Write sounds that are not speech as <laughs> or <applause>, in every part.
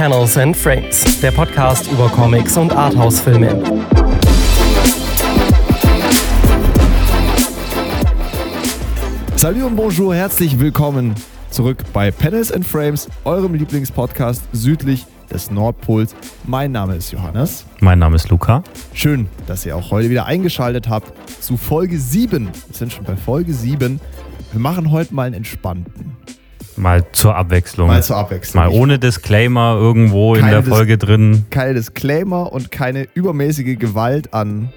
Panels and Frames, der Podcast über Comics und Arthouse-Filme. Salut und bonjour, herzlich willkommen zurück bei Panels and Frames, eurem Lieblingspodcast südlich des Nordpols. Mein Name ist Johannes. Mein Name ist Luca. Schön, dass ihr auch heute wieder eingeschaltet habt zu Folge 7. Wir sind schon bei Folge 7. Wir machen heute mal einen entspannten. Mal zur Abwechslung. Mal zur Abwechslung. Mal ohne Disclaimer irgendwo in der Folge Dis drin. Keine Disclaimer und keine übermäßige Gewalt an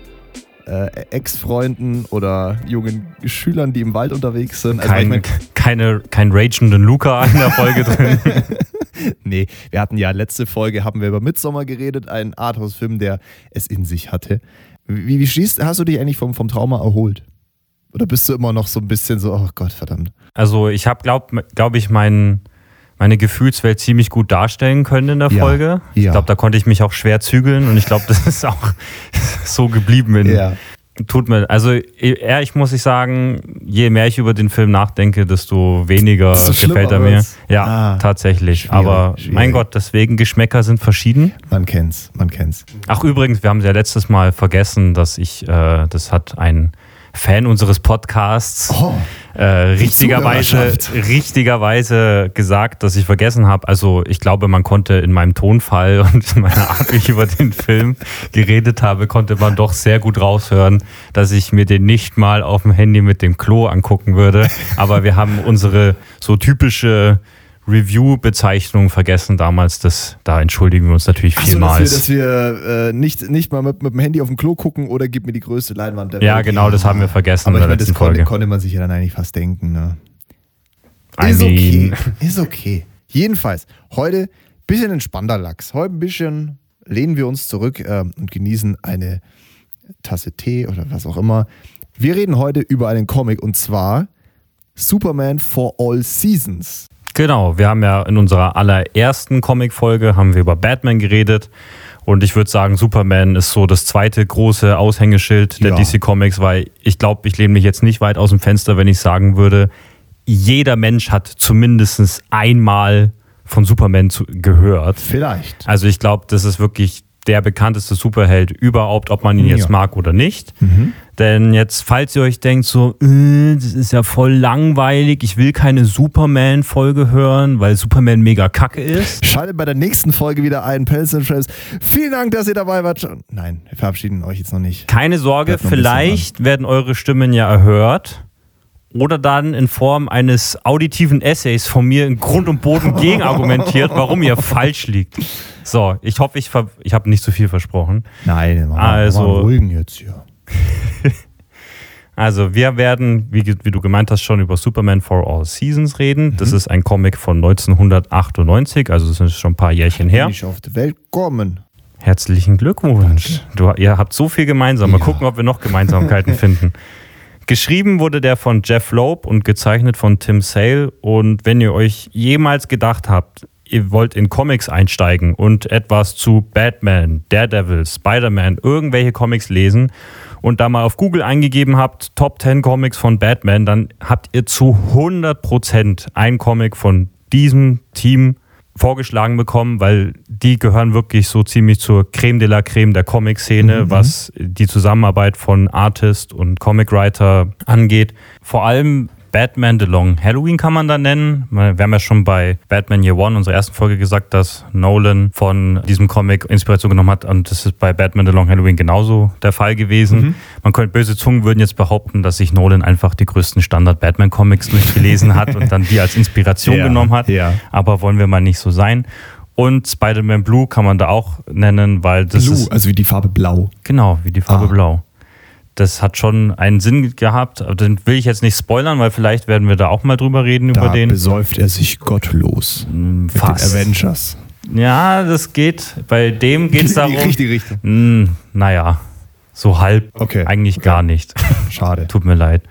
äh, Ex-Freunden oder jungen Schülern, die im Wald unterwegs sind. Also kein, ich mein, <laughs> keine, kein ragenden Luca in der Folge drin. <laughs> nee, wir hatten ja letzte Folge, haben wir über Midsommar geredet, einen Arthouse-Film, der es in sich hatte. Wie, wie schießt, hast du dich eigentlich vom, vom Trauma erholt? Oder bist du immer noch so ein bisschen so, oh Gott, verdammt? Also ich habe, glaube glaub ich, meinen meine Gefühlswelt ziemlich gut darstellen können in der ja, Folge. Ja. Ich glaube, da konnte ich mich auch schwer zügeln und ich glaube, <laughs> das ist auch so geblieben. In, ja. Tut mir, also ehrlich muss ich sagen, je mehr ich über den Film nachdenke, desto weniger gefällt er mir. Ja, ah, tatsächlich. Schwierig, Aber schwierig. mein Gott, deswegen Geschmäcker sind verschieden. Man kennt's, man kennt's. Ach übrigens, wir haben ja letztes Mal vergessen, dass ich, äh, das hat ein Fan unseres Podcasts oh, äh, richtigerweise, richtigerweise gesagt, dass ich vergessen habe. Also ich glaube, man konnte in meinem Tonfall <laughs> und in meiner Art, wie ich über den Film geredet habe, konnte man doch sehr gut raushören, dass ich mir den nicht mal auf dem Handy mit dem Klo angucken würde. Aber wir haben unsere so typische Review-Bezeichnung vergessen damals. Das, da entschuldigen wir uns natürlich vielmals. So, dass wir, dass wir äh, nicht, nicht mal mit, mit, dem Handy auf dem Klo gucken oder gib mir die größte Leinwand der Ja, Welt. genau, das haben wir vergessen Aber in der meine, letzten das Folge. Konnte, konnte man sich ja dann eigentlich fast denken. Ne? Ist okay. <laughs> Ist okay. Jedenfalls, heute ein bisschen entspannter Lachs. Heute ein bisschen lehnen wir uns zurück äh, und genießen eine Tasse Tee oder was auch immer. Wir reden heute über einen Comic und zwar Superman for All Seasons. Genau, wir haben ja in unserer allerersten Comic-Folge haben wir über Batman geredet. Und ich würde sagen, Superman ist so das zweite große Aushängeschild der ja. DC Comics, weil ich glaube, ich lehne mich jetzt nicht weit aus dem Fenster, wenn ich sagen würde, jeder Mensch hat zumindest einmal von Superman zu, gehört. Vielleicht. Also ich glaube, das ist wirklich der bekannteste Superheld überhaupt, ob man ihn jetzt ja. mag oder nicht. Mhm. Denn jetzt, falls ihr euch denkt, so, äh, das ist ja voll langweilig, ich will keine Superman-Folge hören, weil Superman mega kacke ist. Schaltet bei der nächsten Folge wieder ein, Pels and Friends. Vielen Dank, dass ihr dabei wart. Nein, wir verabschieden euch jetzt noch nicht. Keine Sorge, vielleicht werden eure Stimmen ja erhört oder dann in Form eines auditiven Essays von mir in Grund und Boden <laughs> gegenargumentiert, warum ihr falsch liegt. So, ich hoffe, ich, ich habe nicht zu viel versprochen. Nein, wir also, ruhigen jetzt hier. <laughs> also, wir werden, wie, wie, du gemeint hast, schon über Superman for All Seasons reden. Mhm. Das ist ein Comic von 1998, also das ist schon ein paar Jährchen her. Ich auf die Welt kommen. Herzlichen Glückwunsch. Du, ihr habt so viel gemeinsam. Mal ja. gucken, ob wir noch Gemeinsamkeiten <laughs> finden. Geschrieben wurde der von Jeff Loeb und gezeichnet von Tim Sale. Und wenn ihr euch jemals gedacht habt, ihr wollt in Comics einsteigen und etwas zu Batman, Daredevil, Spider-Man, irgendwelche Comics lesen und da mal auf Google eingegeben habt, Top 10 Comics von Batman, dann habt ihr zu 100% ein Comic von diesem Team vorgeschlagen bekommen, weil die gehören wirklich so ziemlich zur Creme de la Creme der Comic-Szene, mhm. was die Zusammenarbeit von Artist und Comic-Writer angeht. Vor allem Batman The Long Halloween kann man da nennen. Wir haben ja schon bei Batman Year One, unserer ersten Folge, gesagt, dass Nolan von diesem Comic Inspiration genommen hat und das ist bei Batman The Long Halloween genauso der Fall gewesen. Mhm. Man könnte, böse Zungen würden jetzt behaupten, dass sich Nolan einfach die größten Standard-Batman-Comics durchgelesen hat und dann die als Inspiration <laughs> ja, genommen hat. Ja. Aber wollen wir mal nicht so sein. Und Spider-Man Blue kann man da auch nennen, weil das Blue, ist. also wie die Farbe Blau. Genau, wie die Farbe ah. Blau das hat schon einen Sinn gehabt. Den will ich jetzt nicht spoilern, weil vielleicht werden wir da auch mal drüber reden da über den. besäuft er sich gottlos. Mm, fast. Mit den Avengers. Ja, das geht. Bei dem geht es <laughs> darum. Richtig, richtig. Mh, naja, so halb. Okay. Eigentlich okay. gar nicht. Schade. Tut mir leid.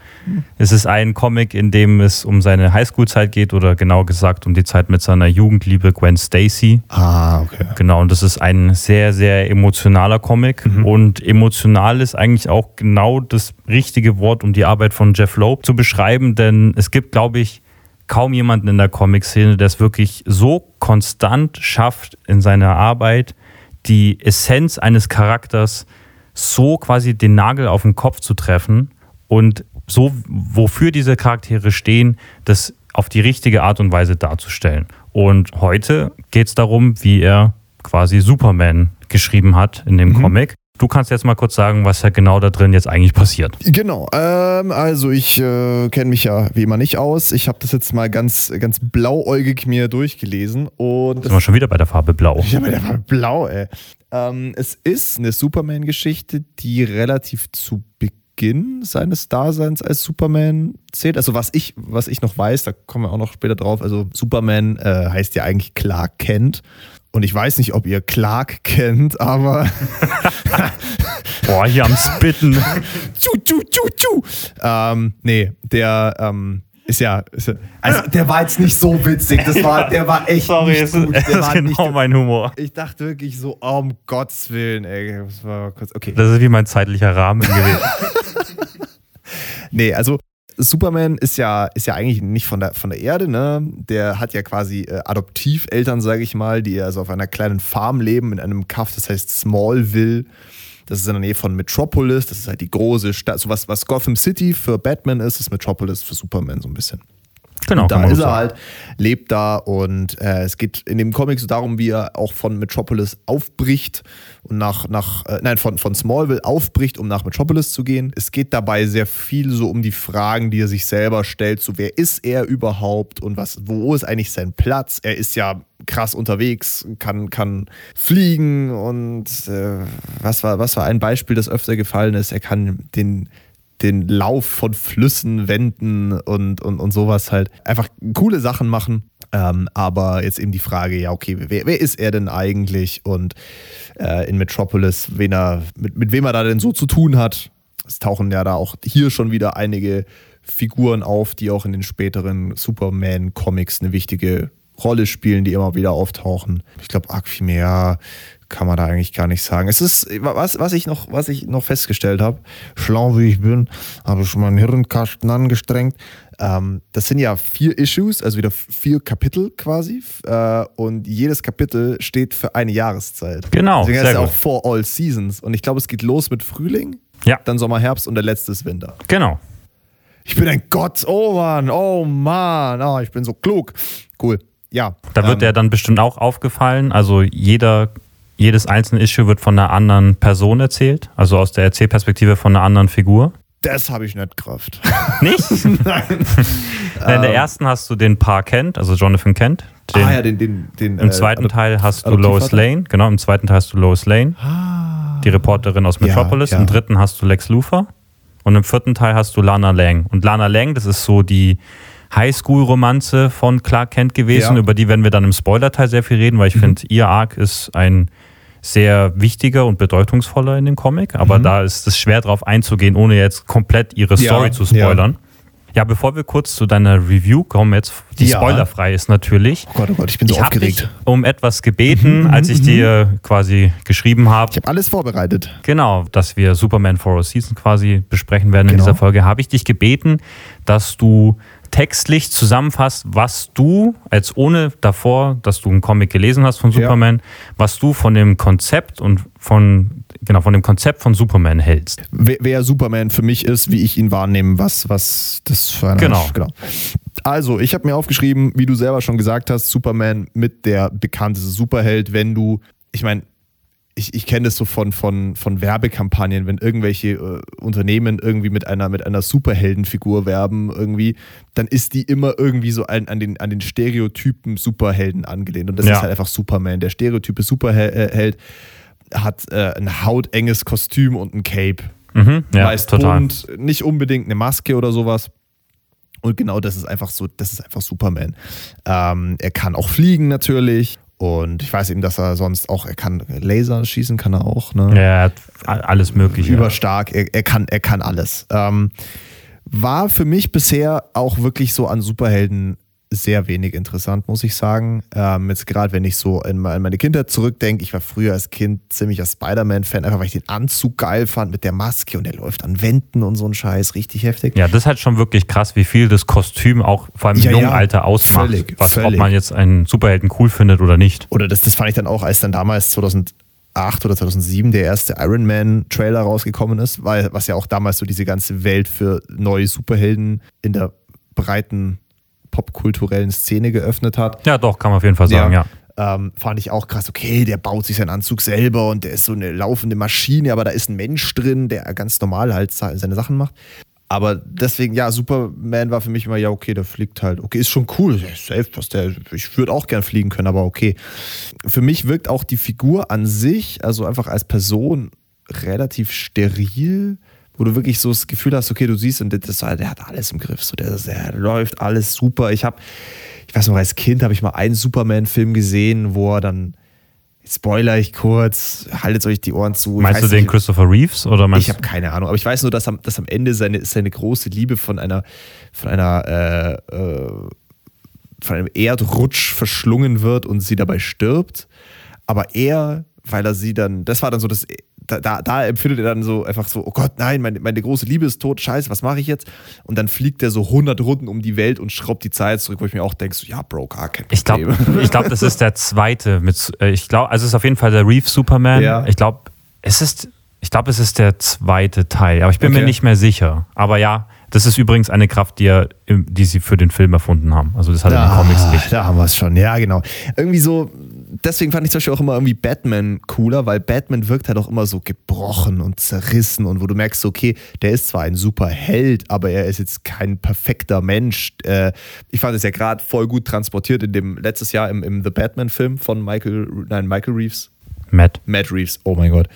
Es ist ein Comic, in dem es um seine Highschool-Zeit geht oder genau gesagt um die Zeit mit seiner Jugendliebe Gwen Stacy. Ah, okay. Genau, und das ist ein sehr, sehr emotionaler Comic. Mhm. Und emotional ist eigentlich auch genau das richtige Wort, um die Arbeit von Jeff Loeb zu beschreiben, denn es gibt, glaube ich, kaum jemanden in der Comic-Szene, der es wirklich so konstant schafft, in seiner Arbeit die Essenz eines Charakters so quasi den Nagel auf den Kopf zu treffen und so, wofür diese Charaktere stehen, das auf die richtige Art und Weise darzustellen. Und heute geht es darum, wie er quasi Superman geschrieben hat in dem mhm. Comic. Du kannst jetzt mal kurz sagen, was ja genau da drin jetzt eigentlich passiert. Genau, ähm, also ich äh, kenne mich ja wie immer nicht aus. Ich habe das jetzt mal ganz, ganz blauäugig mir durchgelesen. Und Sind wir schon wieder bei der Farbe Blau. Ja, bei der Farbe Blau, ey. Ähm, es ist eine Superman-Geschichte, die relativ zu Beginn seines Daseins als Superman zählt. Also was ich, was ich noch weiß, da kommen wir auch noch später drauf. Also Superman äh, heißt ja eigentlich Clark Kent. Und ich weiß nicht, ob ihr Clark kennt, aber. <laughs> Boah, hier am Spitten. tschu, tschu, tschu, tschu. Ähm, nee, der ähm, ist, ja, ist ja. Also, der war jetzt nicht so witzig. Das war, der war echt. Sorry, nicht gut. Der ist genau nicht, mein Humor. Ich dachte wirklich so, oh, um Gottes Willen, ey. Das war kurz, okay. Das ist wie mein zeitlicher Rahmen gewesen. <laughs> nee, also Superman ist ja, ist ja eigentlich nicht von der, von der Erde, ne? Der hat ja quasi äh, Adoptiveltern, sage ich mal, die also auf einer kleinen Farm leben, in einem Kaff, das heißt Smallville. Das ist in der Nähe von Metropolis, das ist halt die große Stadt, so was, was Gotham City für Batman ist, ist Metropolis für Superman so ein bisschen. Genau. Und da ist er halt, lebt da und äh, es geht in dem Comic so darum, wie er auch von Metropolis aufbricht und nach, nach äh, nein, von, von Smallville aufbricht, um nach Metropolis zu gehen. Es geht dabei sehr viel so um die Fragen, die er sich selber stellt, so wer ist er überhaupt und was, wo ist eigentlich sein Platz? Er ist ja krass unterwegs, kann, kann fliegen und äh, was, war, was war ein Beispiel, das öfter gefallen ist? Er kann den den Lauf von Flüssen wenden und, und, und sowas halt. Einfach coole Sachen machen. Ähm, aber jetzt eben die Frage, ja, okay, wer, wer ist er denn eigentlich? Und äh, in Metropolis, wen er, mit, mit wem er da denn so zu tun hat. Es tauchen ja da auch hier schon wieder einige Figuren auf, die auch in den späteren Superman-Comics eine wichtige Rolle spielen, die immer wieder auftauchen. Ich glaube, mehr kann man da eigentlich gar nicht sagen. Es ist, was, was, ich, noch, was ich noch festgestellt habe, schlau wie ich bin, habe ich meinen Hirnkasten angestrengt. Ähm, das sind ja vier Issues, also wieder vier Kapitel quasi. Äh, und jedes Kapitel steht für eine Jahreszeit. Genau. Deswegen heißt es auch For All Seasons. Und ich glaube, es geht los mit Frühling, ja. dann Sommer, Herbst und der letzte ist Winter. Genau. Ich bin ein Gott. Oh Mann, oh Mann, oh, ich bin so klug. Cool. Ja. Da wird ähm, dir dann bestimmt auch aufgefallen. Also jeder jedes einzelne Issue wird von einer anderen Person erzählt, also aus der Erzählperspektive von einer anderen Figur. Das habe ich nicht Kraft. <laughs> Nicht? <laughs> Nein. <laughs> In der ähm. ersten hast du den Paar Kent, also Jonathan Kent. Den, ah ja, den, den, den Im äh, zweiten Teil hast du Lois Lane, genau, im zweiten Teil hast du Lois Lane, ah. die Reporterin aus Metropolis. Ja, ja. Im dritten hast du Lex Luthor. Und im vierten Teil hast du Lana Lang. Und Lana Lang, das ist so die Highschool-Romanze von Clark Kent gewesen. Ja. Über die werden wir dann im Spoiler-Teil sehr viel reden, weil ich mhm. finde, ihr Arc ist ein sehr wichtiger und bedeutungsvoller in dem Comic, aber mhm. da ist es schwer drauf einzugehen, ohne jetzt komplett ihre Story ja, zu spoilern. Ja. Ja, bevor wir kurz zu deiner Review kommen, jetzt die ja. spoilerfrei ist natürlich. Oh Gott, oh Gott, ich bin so ich aufgeregt. Dich um etwas gebeten, mhm, als ich mhm. dir quasi geschrieben habe. Ich habe alles vorbereitet. Genau, dass wir Superman for a Season quasi besprechen werden genau. in dieser Folge, habe ich dich gebeten, dass du textlich zusammenfasst, was du, als ohne davor, dass du einen Comic gelesen hast von Superman, ja. was du von dem Konzept und von, genau, von dem Konzept von Superman hältst. Wer, wer Superman für mich ist, wie ich ihn wahrnehme, was, was das für eine genau. genau. Also, ich habe mir aufgeschrieben, wie du selber schon gesagt hast, Superman mit der bekannteste Superheld, wenn du, ich meine, ich, ich kenne das so von, von, von Werbekampagnen, wenn irgendwelche äh, Unternehmen irgendwie mit einer, mit einer Superheldenfigur werben, irgendwie, dann ist die immer irgendwie so an, an, den, an den Stereotypen Superhelden angelehnt. Und das ja. ist halt einfach Superman. Der Stereotype Superheld hat äh, ein hautenges Kostüm und ein Cape. Mhm, ja, Meist total. Und nicht unbedingt eine Maske oder sowas. Und genau das ist einfach so, das ist einfach Superman. Ähm, er kann auch fliegen natürlich. Und ich weiß eben, dass er sonst auch, er kann Laser schießen, kann er auch. Ne? Ja, er hat alles Mögliche. Überstark, er, er, kann, er kann alles. Ähm, war für mich bisher auch wirklich so an Superhelden sehr wenig interessant, muss ich sagen. Ähm, jetzt gerade, wenn ich so in meine Kindheit zurückdenke, ich war früher als Kind ziemlicher Spider-Man-Fan, einfach weil ich den Anzug geil fand mit der Maske und der läuft an Wänden und so ein Scheiß, richtig heftig. Ja, das ist halt schon wirklich krass, wie viel das Kostüm auch vor allem im Ja, jungen ja. Alter ausmacht. Völlig, was, völlig. Ob man jetzt einen Superhelden cool findet oder nicht. Oder das, das fand ich dann auch, als dann damals 2008 oder 2007 der erste Iron Man Trailer rausgekommen ist, weil was ja auch damals so diese ganze Welt für neue Superhelden in der breiten popkulturellen Szene geöffnet hat. Ja, doch, kann man auf jeden Fall sagen, ja. Ähm, fand ich auch krass, okay, der baut sich seinen Anzug selber und der ist so eine laufende Maschine, aber da ist ein Mensch drin, der ganz normal halt seine Sachen macht. Aber deswegen, ja, Superman war für mich immer, ja, okay, der fliegt halt. Okay, ist schon cool, safe, was der, ich würde auch gern fliegen können, aber okay. Für mich wirkt auch die Figur an sich, also einfach als Person, relativ steril, wo du wirklich so das Gefühl hast, okay, du siehst, und das, der hat alles im Griff, so, der, der läuft alles super. Ich habe, ich weiß noch, als Kind habe ich mal einen Superman-Film gesehen, wo er dann, spoiler ich kurz, haltet euch die Ohren zu. Meinst du den nicht, Christopher Reeves oder meinst ich habe keine Ahnung, aber ich weiß nur, dass am, dass am Ende seine, seine große Liebe von einer, von einer, äh, äh, von einem Erdrutsch verschlungen wird und sie dabei stirbt. Aber er, weil er sie dann, das war dann so das, da, da, da empfindet er dann so einfach so, oh Gott, nein, meine, meine große Liebe ist tot, scheiße, was mache ich jetzt? Und dann fliegt er so 100 Runden um die Welt und schraubt die Zeit zurück, wo ich mir auch denke, so, ja, Bro, gar kein Ich Problem. glaube, ich glaub, das ist der zweite. Mit, äh, ich glaube, also es ist auf jeden Fall der Reeve Superman. Ja. Ich glaube, es ist, ich glaube, es ist der zweite Teil, aber ich bin Okay. mir nicht mehr sicher. Aber ja, das ist übrigens eine Kraft, die, er, die sie für den Film erfunden haben. Also das hat er in den Comics nicht. Da haben wir es schon, ja, genau. Irgendwie so, deswegen fand ich zum Beispiel auch immer irgendwie Batman cooler, weil Batman wirkt halt auch immer so gebrochen und zerrissen und wo du merkst, okay, der ist zwar ein super Held, aber er ist jetzt kein perfekter Mensch. Äh, ich fand es ja gerade voll gut transportiert in dem letztes Jahr im, im The Batman-Film von Michael, nein, Michael Reeves. Matt. Matt Reeves, oh mein Gott.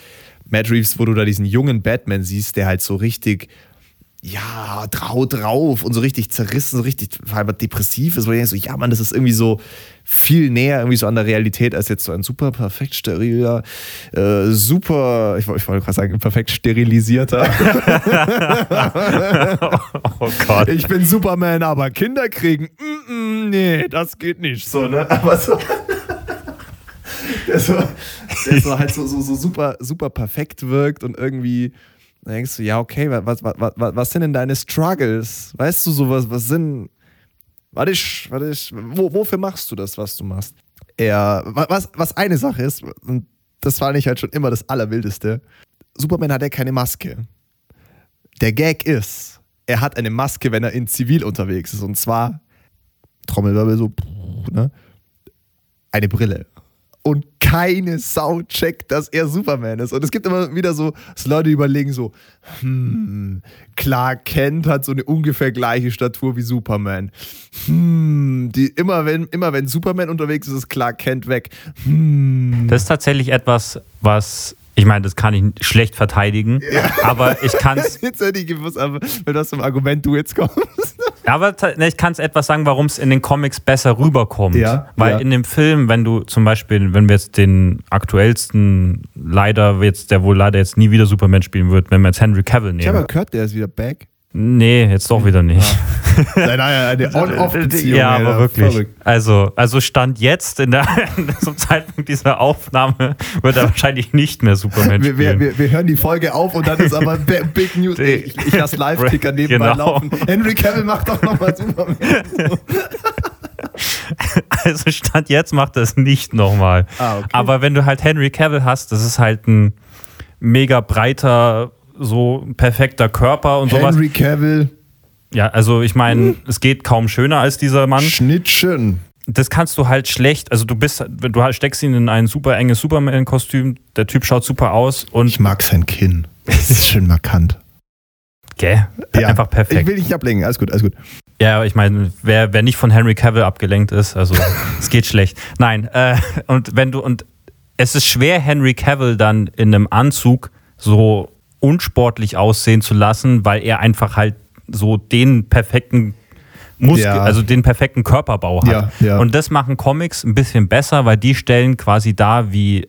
Matt Reeves, wo du da diesen jungen Batman siehst, der halt so richtig, ja, trau drauf und so richtig zerrissen, so richtig depressiv ist, wo ich denke so, ja, Mann, das ist irgendwie so viel näher irgendwie so an der Realität als jetzt so ein super perfekt steriler, äh, super, ich, ich wollte gerade sagen, perfekt sterilisierter. <laughs> Oh Gott. ich bin Superman, aber Kinder kriegen, mm, mm, nee, das geht nicht so, ne? Aber so. <laughs> der so, der so halt so, so, so super, super perfekt wirkt und irgendwie dann denkst du, ja, okay, was, was, was, was sind denn deine Struggles? Weißt du sowas, was sind, warte ich, warte ich, wo, wofür machst du das, was du machst? Er, wa- was, was eine Sache ist, und das fand ich halt schon immer das Allerwildeste, Superman hat ja keine Maske. Der Gag ist, er hat eine Maske, wenn er in Zivil unterwegs ist. Und zwar, Trommelwirbel so, ne? eine Brille. Und keine Sau checkt, dass er Superman ist. Und es gibt immer wieder so, dass Leute überlegen so, hm, Clark Kent hat so eine ungefähr gleiche Statur wie Superman. Hm, die, immer, wenn, immer wenn Superman unterwegs ist, ist Clark Kent weg. Hm. Das ist tatsächlich etwas, was, ich meine, das kann ich schlecht verteidigen, aber ich kann es <laughs> Jetzt hätte ich gewusst, aber wenn das zum Argument du jetzt kommst. Aber ne, ich kann es etwas sagen, warum es in den Comics besser rüberkommt. Ja, Weil ja. in dem Film, wenn du zum Beispiel, wenn wir jetzt den aktuellsten, leider jetzt, der wohl leider jetzt nie wieder Superman spielen wird, wenn wir jetzt Henry Cavill Ich habe nehmen. gehört, der ist wieder back. Nee, jetzt doch wieder nicht. Nein, nein, eine <laughs> On-Off-Beziehung. ja, aber wirklich. Verrückt. Also, also Stand jetzt, in der, <laughs> zum Zeitpunkt dieser Aufnahme, wird er wahrscheinlich nicht mehr Superman Wir, wir, spielen. wir, wir hören die Folge auf und dann ist aber <laughs> Bi- Big News. Ich, ich lasse Live-Ticker nebenbei Genau. laufen. Henry Cavill macht doch nochmal Superman. Also Stand jetzt macht er es nicht nochmal. Ah, okay. Aber wenn du halt Henry Cavill hast, das ist halt ein mega breiter, so perfekter Körper und sowas. Henry Cavill, Ja, also ich meine, es geht kaum schöner als dieser Mann. Schnittchen. Das kannst du halt schlecht, also du bist, du steckst ihn in ein super enges Superman-Kostüm, der Typ schaut super aus und Ich mag sein Kinn. Das ist schön markant. gell, Ja, einfach perfekt. Ich will dich nicht ablenken. Alles gut, alles gut. Ja, ich meine, wer, wer nicht von Henry Cavill abgelenkt ist, also <laughs> es geht schlecht. Nein, äh, und wenn du, und es ist schwer, Henry Cavill dann in einem Anzug so unsportlich aussehen zu lassen, weil er einfach halt so den perfekten Muskel, Ja. also den perfekten Körperbau hat. Ja, ja. Und das machen Comics ein bisschen besser, weil die stellen quasi dar, wie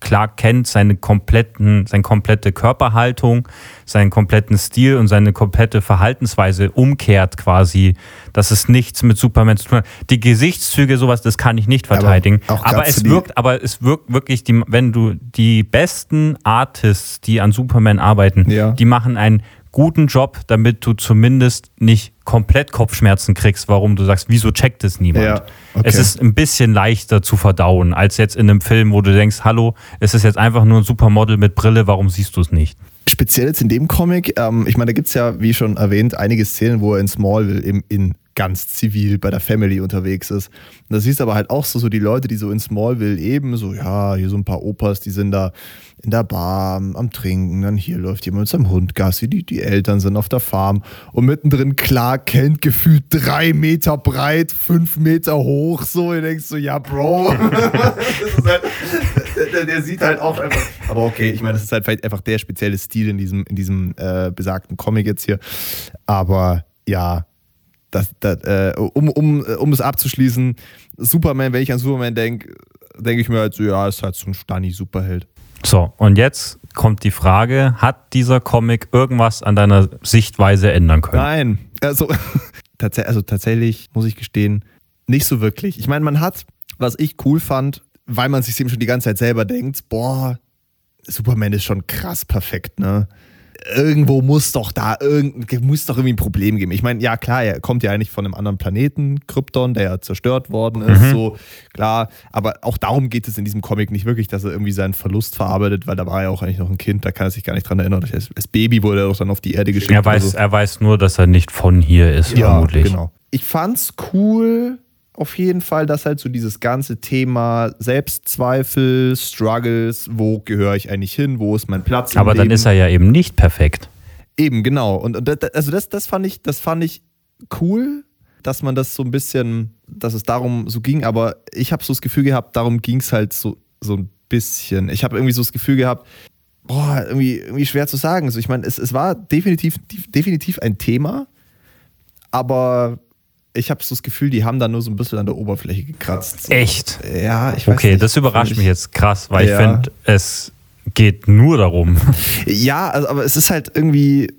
Clark Kent seine kompletten, seine komplette Körperhaltung, seinen kompletten Stil und seine komplette Verhaltensweise umkehrt quasi, dass es nichts mit Superman zu tun hat. Die Gesichtszüge, sowas, das kann ich nicht verteidigen. Aber, aber es wirkt, aber es wirkt wirklich, die, wenn du die besten Artists, die an Superman arbeiten, ja. die machen einen guten Job, damit du zumindest nicht komplett Kopfschmerzen kriegst, warum du sagst, wieso checkt es niemand? Ja, okay. Es ist ein bisschen leichter zu verdauen, als jetzt in einem Film, wo du denkst, hallo, es ist jetzt einfach nur ein Supermodel mit Brille, warum siehst du es nicht? Speziell jetzt in dem Comic, ähm, ich meine, da gibt es ja, wie schon erwähnt, einige Szenen, wo er in Smallville im, in ganz zivil bei der Family unterwegs ist. Und da siehst du aber halt auch so, so die Leute, die so in Smallville eben, so, ja, hier so ein paar Opas, die sind da in der Bar am Trinken, dann hier läuft jemand mit seinem Hund Gassi, die, die Eltern sind auf der Farm und mittendrin klar kennt gefühlt drei Meter breit, fünf Meter hoch, so, ihr denkst so, ja, Bro. <laughs> halt, der, der, sieht halt auch einfach, aber okay, ich meine, das ist halt vielleicht einfach der spezielle Stil in diesem, in diesem äh, besagten Comic jetzt hier, aber ja, das, das, äh, um, um, um es abzuschließen, Superman, wenn ich an Superman denke, denke ich mir halt so, ja, ist halt so ein Stani-Superheld. So, und jetzt kommt die Frage: Hat dieser Comic irgendwas an deiner Sichtweise ändern können? Nein, also, <laughs> also tatsächlich muss ich gestehen, nicht so wirklich. Ich meine, man hat, was ich cool fand, weil man sich eben schon die ganze Zeit selber denkt, boah, Superman ist schon krass perfekt, ne? Irgendwo muss doch da irgend, muss doch irgendwie ein Problem geben. Ich meine, ja klar, er kommt ja eigentlich von einem anderen Planeten, Krypton, der ja zerstört worden ist, mhm. so klar. Aber auch darum geht es in diesem Comic nicht wirklich, dass er irgendwie seinen Verlust verarbeitet, weil da war er auch eigentlich noch ein Kind, da kann er sich gar nicht dran erinnern. Als Baby wurde er auch dann auf die Erde geschickt. Er weiß, so. er weiß nur, dass er nicht von hier ist, ja, vermutlich. Genau. Ich fand's cool, auf jeden Fall, dass halt so dieses ganze Thema Selbstzweifel, Struggles, wo gehöre ich eigentlich hin, wo ist mein Platz? Aber dann Leben? ist er ja eben nicht perfekt. Eben, genau. Und, und also das, das fand ich, das fand ich cool, dass man das so ein bisschen, dass es darum so ging, aber ich habe so das Gefühl gehabt, darum ging es halt so, so ein bisschen. Ich habe irgendwie so das Gefühl gehabt, boah, irgendwie, irgendwie schwer zu sagen. Also ich meine, es, es war definitiv, definitiv ein Thema, aber ich habe so das Gefühl, die haben da nur so ein bisschen an der Oberfläche gekratzt. So. Echt? Ja, ich weiß Okay, nicht. das überrascht ich, mich jetzt krass, weil ja. ich finde, es geht nur darum. <laughs> Ja, also, aber es ist halt irgendwie.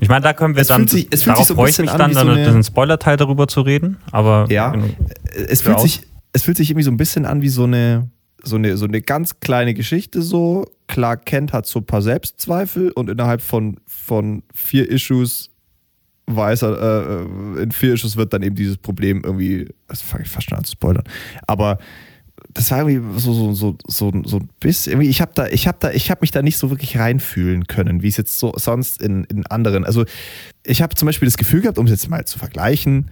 Ich meine, da können wir es dann. Sich, es fühlt sich so freue ich mich dann, dann so einen Spoiler-Teil darüber zu reden. Aber ja, es fühlt, sich, es fühlt sich irgendwie so ein bisschen an wie so eine, so eine, so eine ganz kleine Geschichte. So, Clark Kent hat so ein paar Selbstzweifel und innerhalb von, von vier Issues weiß er, äh, in vier Issues wird dann eben dieses Problem irgendwie, das fange ich fast schon an zu spoilern, aber das war irgendwie so, so, so, so, so ein bisschen, ich habe da, ich habe da, ich habe mich da nicht so wirklich reinfühlen können, wie es jetzt so sonst in, in anderen, also ich habe zum Beispiel das Gefühl gehabt, um es jetzt mal zu vergleichen,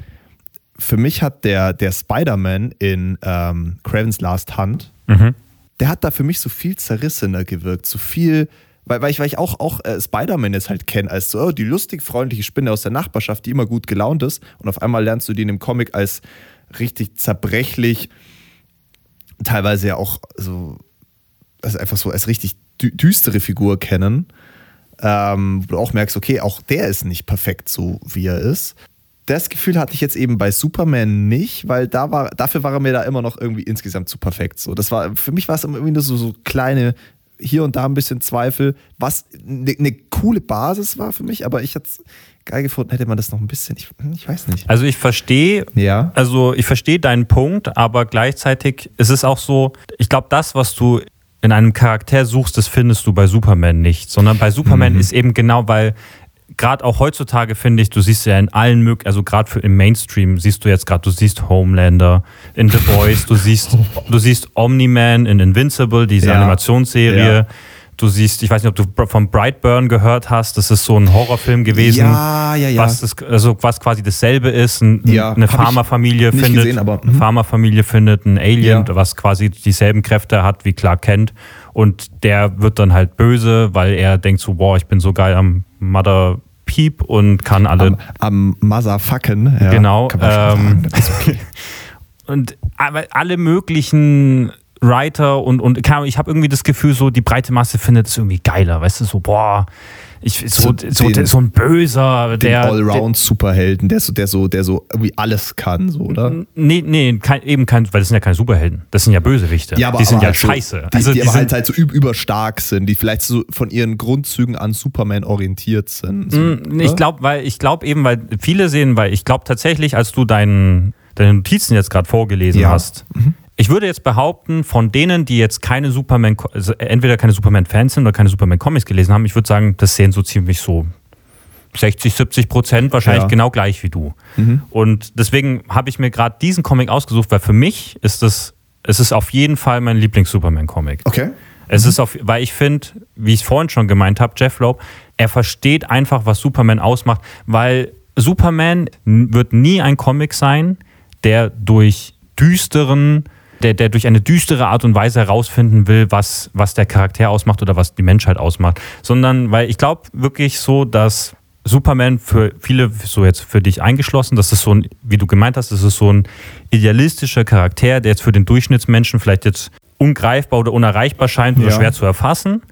für mich hat der, der Spider-Man in ähm, Cravens Last Hunt, mhm. der hat da für mich so viel zerrissener gewirkt, so viel, weil, weil ich, weil ich auch, auch äh, Spider-Man jetzt halt kenne, als so oh, die lustig freundliche Spinne aus der Nachbarschaft, die immer gut gelaunt ist. Und auf einmal lernst du die in dem Comic als richtig zerbrechlich, teilweise ja auch so, also einfach so als richtig dü düstere Figur kennen. Ähm, wo du auch merkst, okay, auch der ist nicht perfekt so, wie er ist. Das Gefühl hatte ich jetzt eben bei Superman nicht, weil da war, dafür war er mir da immer noch irgendwie insgesamt zu perfekt. So, das war, für mich war es irgendwie nur so, so kleine hier und da ein bisschen Zweifel, was eine ne coole Basis war für mich, aber ich hätte es geil gefunden, hätte man das noch ein bisschen, ich, ich weiß nicht. Also ich verstehe, ja. also ich verstehe deinen Punkt, aber gleichzeitig ist es auch so, ich glaube, das, was du in einem Charakter suchst, das findest du bei Superman nicht, sondern bei Superman mhm. ist eben genau, weil gerade auch heutzutage finde ich, du siehst ja in allen möglichen, also gerade im Mainstream siehst du jetzt gerade, du siehst Homelander in The Boys, du siehst, <laughs> du siehst Omni-Man in Invincible, diese ja. Animationsserie. Ja. Du siehst, ich weiß nicht, ob du von Brightburn gehört hast, das ist so ein Horrorfilm gewesen, ja, ja, ja. Was, ist, also was quasi dasselbe ist. Ein, ja, eine Pharmafamilie findet, gesehen, aber, mhm. Pharmafamilie findet ein Alien, ja. was quasi dieselben Kräfte hat wie Clark Kent. Und der wird dann halt böse, weil er denkt so, boah, ich bin so geil am Mother Peep und kann alle. Am, am Motherfucken, ja. Genau. Ähm, <laughs> okay. und alle möglichen Writer und, und ich habe irgendwie das Gefühl, so die breite Masse findet es irgendwie geiler, weißt du, so, boah, ich, so, so, den, so ein Böser, der. Allround-Superhelden, der so, der so, der so irgendwie alles kann, so, oder? Nee, nee, kein, eben kein, weil das sind ja keine Superhelden. Das sind ja Bösewichte. Ja, aber, die sind aber ja halt scheiße. So, die, also, die, die aber halt, halt so überstark sind, die vielleicht so von ihren Grundzügen an Superman orientiert sind. So, mm, ich glaube, weil ich glaube eben, weil viele sehen, weil ich glaube tatsächlich, als du deinen, deine Notizen jetzt gerade vorgelesen ja. hast, mhm ich würde jetzt behaupten, von denen, die jetzt keine Superman, also entweder keine Superman-Fans sind oder keine Superman-Comics gelesen haben, ich würde sagen, das sehen so ziemlich so 60, 70 Prozent wahrscheinlich ja. genau gleich wie du. Mhm. Und deswegen habe ich mir gerade diesen Comic ausgesucht, weil für mich ist das, es ist auf jeden Fall mein Lieblings-Superman-Comic. Okay. Es mhm. ist auf, weil ich finde, wie ich es vorhin schon gemeint habe, Jeff Loeb, er versteht einfach, was Superman ausmacht, weil Superman wird nie ein Comic sein, der durch düsteren, der, der durch eine düstere Art und Weise herausfinden will, was, was der Charakter ausmacht oder was die Menschheit ausmacht. Sondern, weil ich glaube wirklich so, dass Superman für viele, so jetzt für dich eingeschlossen, das ist so ein, wie du gemeint hast, das ist so ein idealistischer Charakter, der jetzt für den Durchschnittsmenschen vielleicht jetzt ungreifbar oder unerreichbar scheint oder ja. schwer zu erfassen.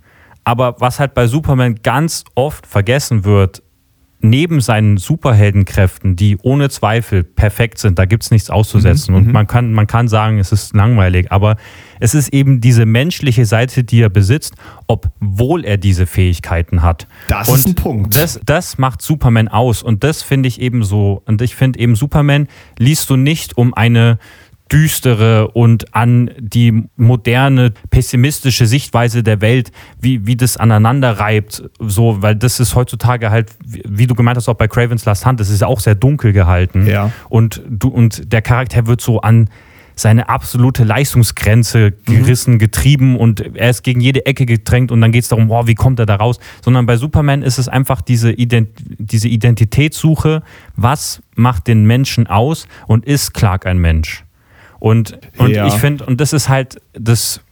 Aber was halt bei Superman ganz oft vergessen wird, neben seinen Superheldenkräften, die ohne Zweifel perfekt sind, da gibt es nichts auszusetzen. Mhm, und mhm. man kann, man kann sagen, es ist langweilig, aber es ist eben diese menschliche Seite, die er besitzt, obwohl er diese Fähigkeiten hat. Das und ist ein Punkt. Das, das macht Superman aus. Und das finde ich eben so. Und ich finde eben, Superman liest du nicht um eine düstere und an die moderne, pessimistische Sichtweise der Welt, wie, wie das aneinander reibt, so, weil das ist heutzutage halt, wie du gemeint hast, auch bei Cravens Last Hunt, das ist ja auch sehr dunkel gehalten. Ja. Und du, und der Charakter wird so an seine absolute Leistungsgrenze gerissen, mhm. getrieben und er ist gegen jede Ecke gedrängt und dann geht es darum, oh, wie kommt er da raus? Sondern bei Superman ist es einfach diese, Ident diese Identitätssuche, was macht den Menschen aus und ist Clark ein Mensch? Und, und ja. ich finde, und das ist halt das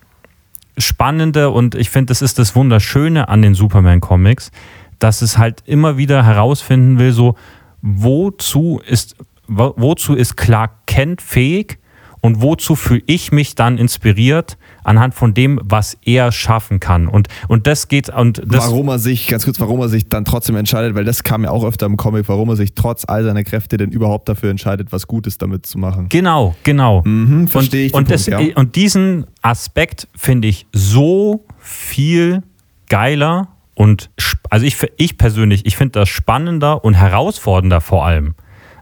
Spannende und ich finde, das ist das Wunderschöne an den Superman-Comics, dass es halt immer wieder herausfinden will, so, wozu ist, wozu ist Clark Kent fähig und wozu fühle ich mich dann inspiriert anhand von dem, was er schaffen kann. Und, und das geht und das warum er sich, ganz kurz, warum er sich dann trotzdem entscheidet, weil das kam ja auch öfter im Comic, warum er sich trotz all seiner Kräfte denn überhaupt dafür entscheidet, was Gutes damit zu machen. Genau, genau. Mhm, verstehe ich. Und, Punkt, das, ja. und diesen Aspekt finde ich so viel geiler und also ich, ich persönlich, ich finde das spannender und herausfordernder vor allem,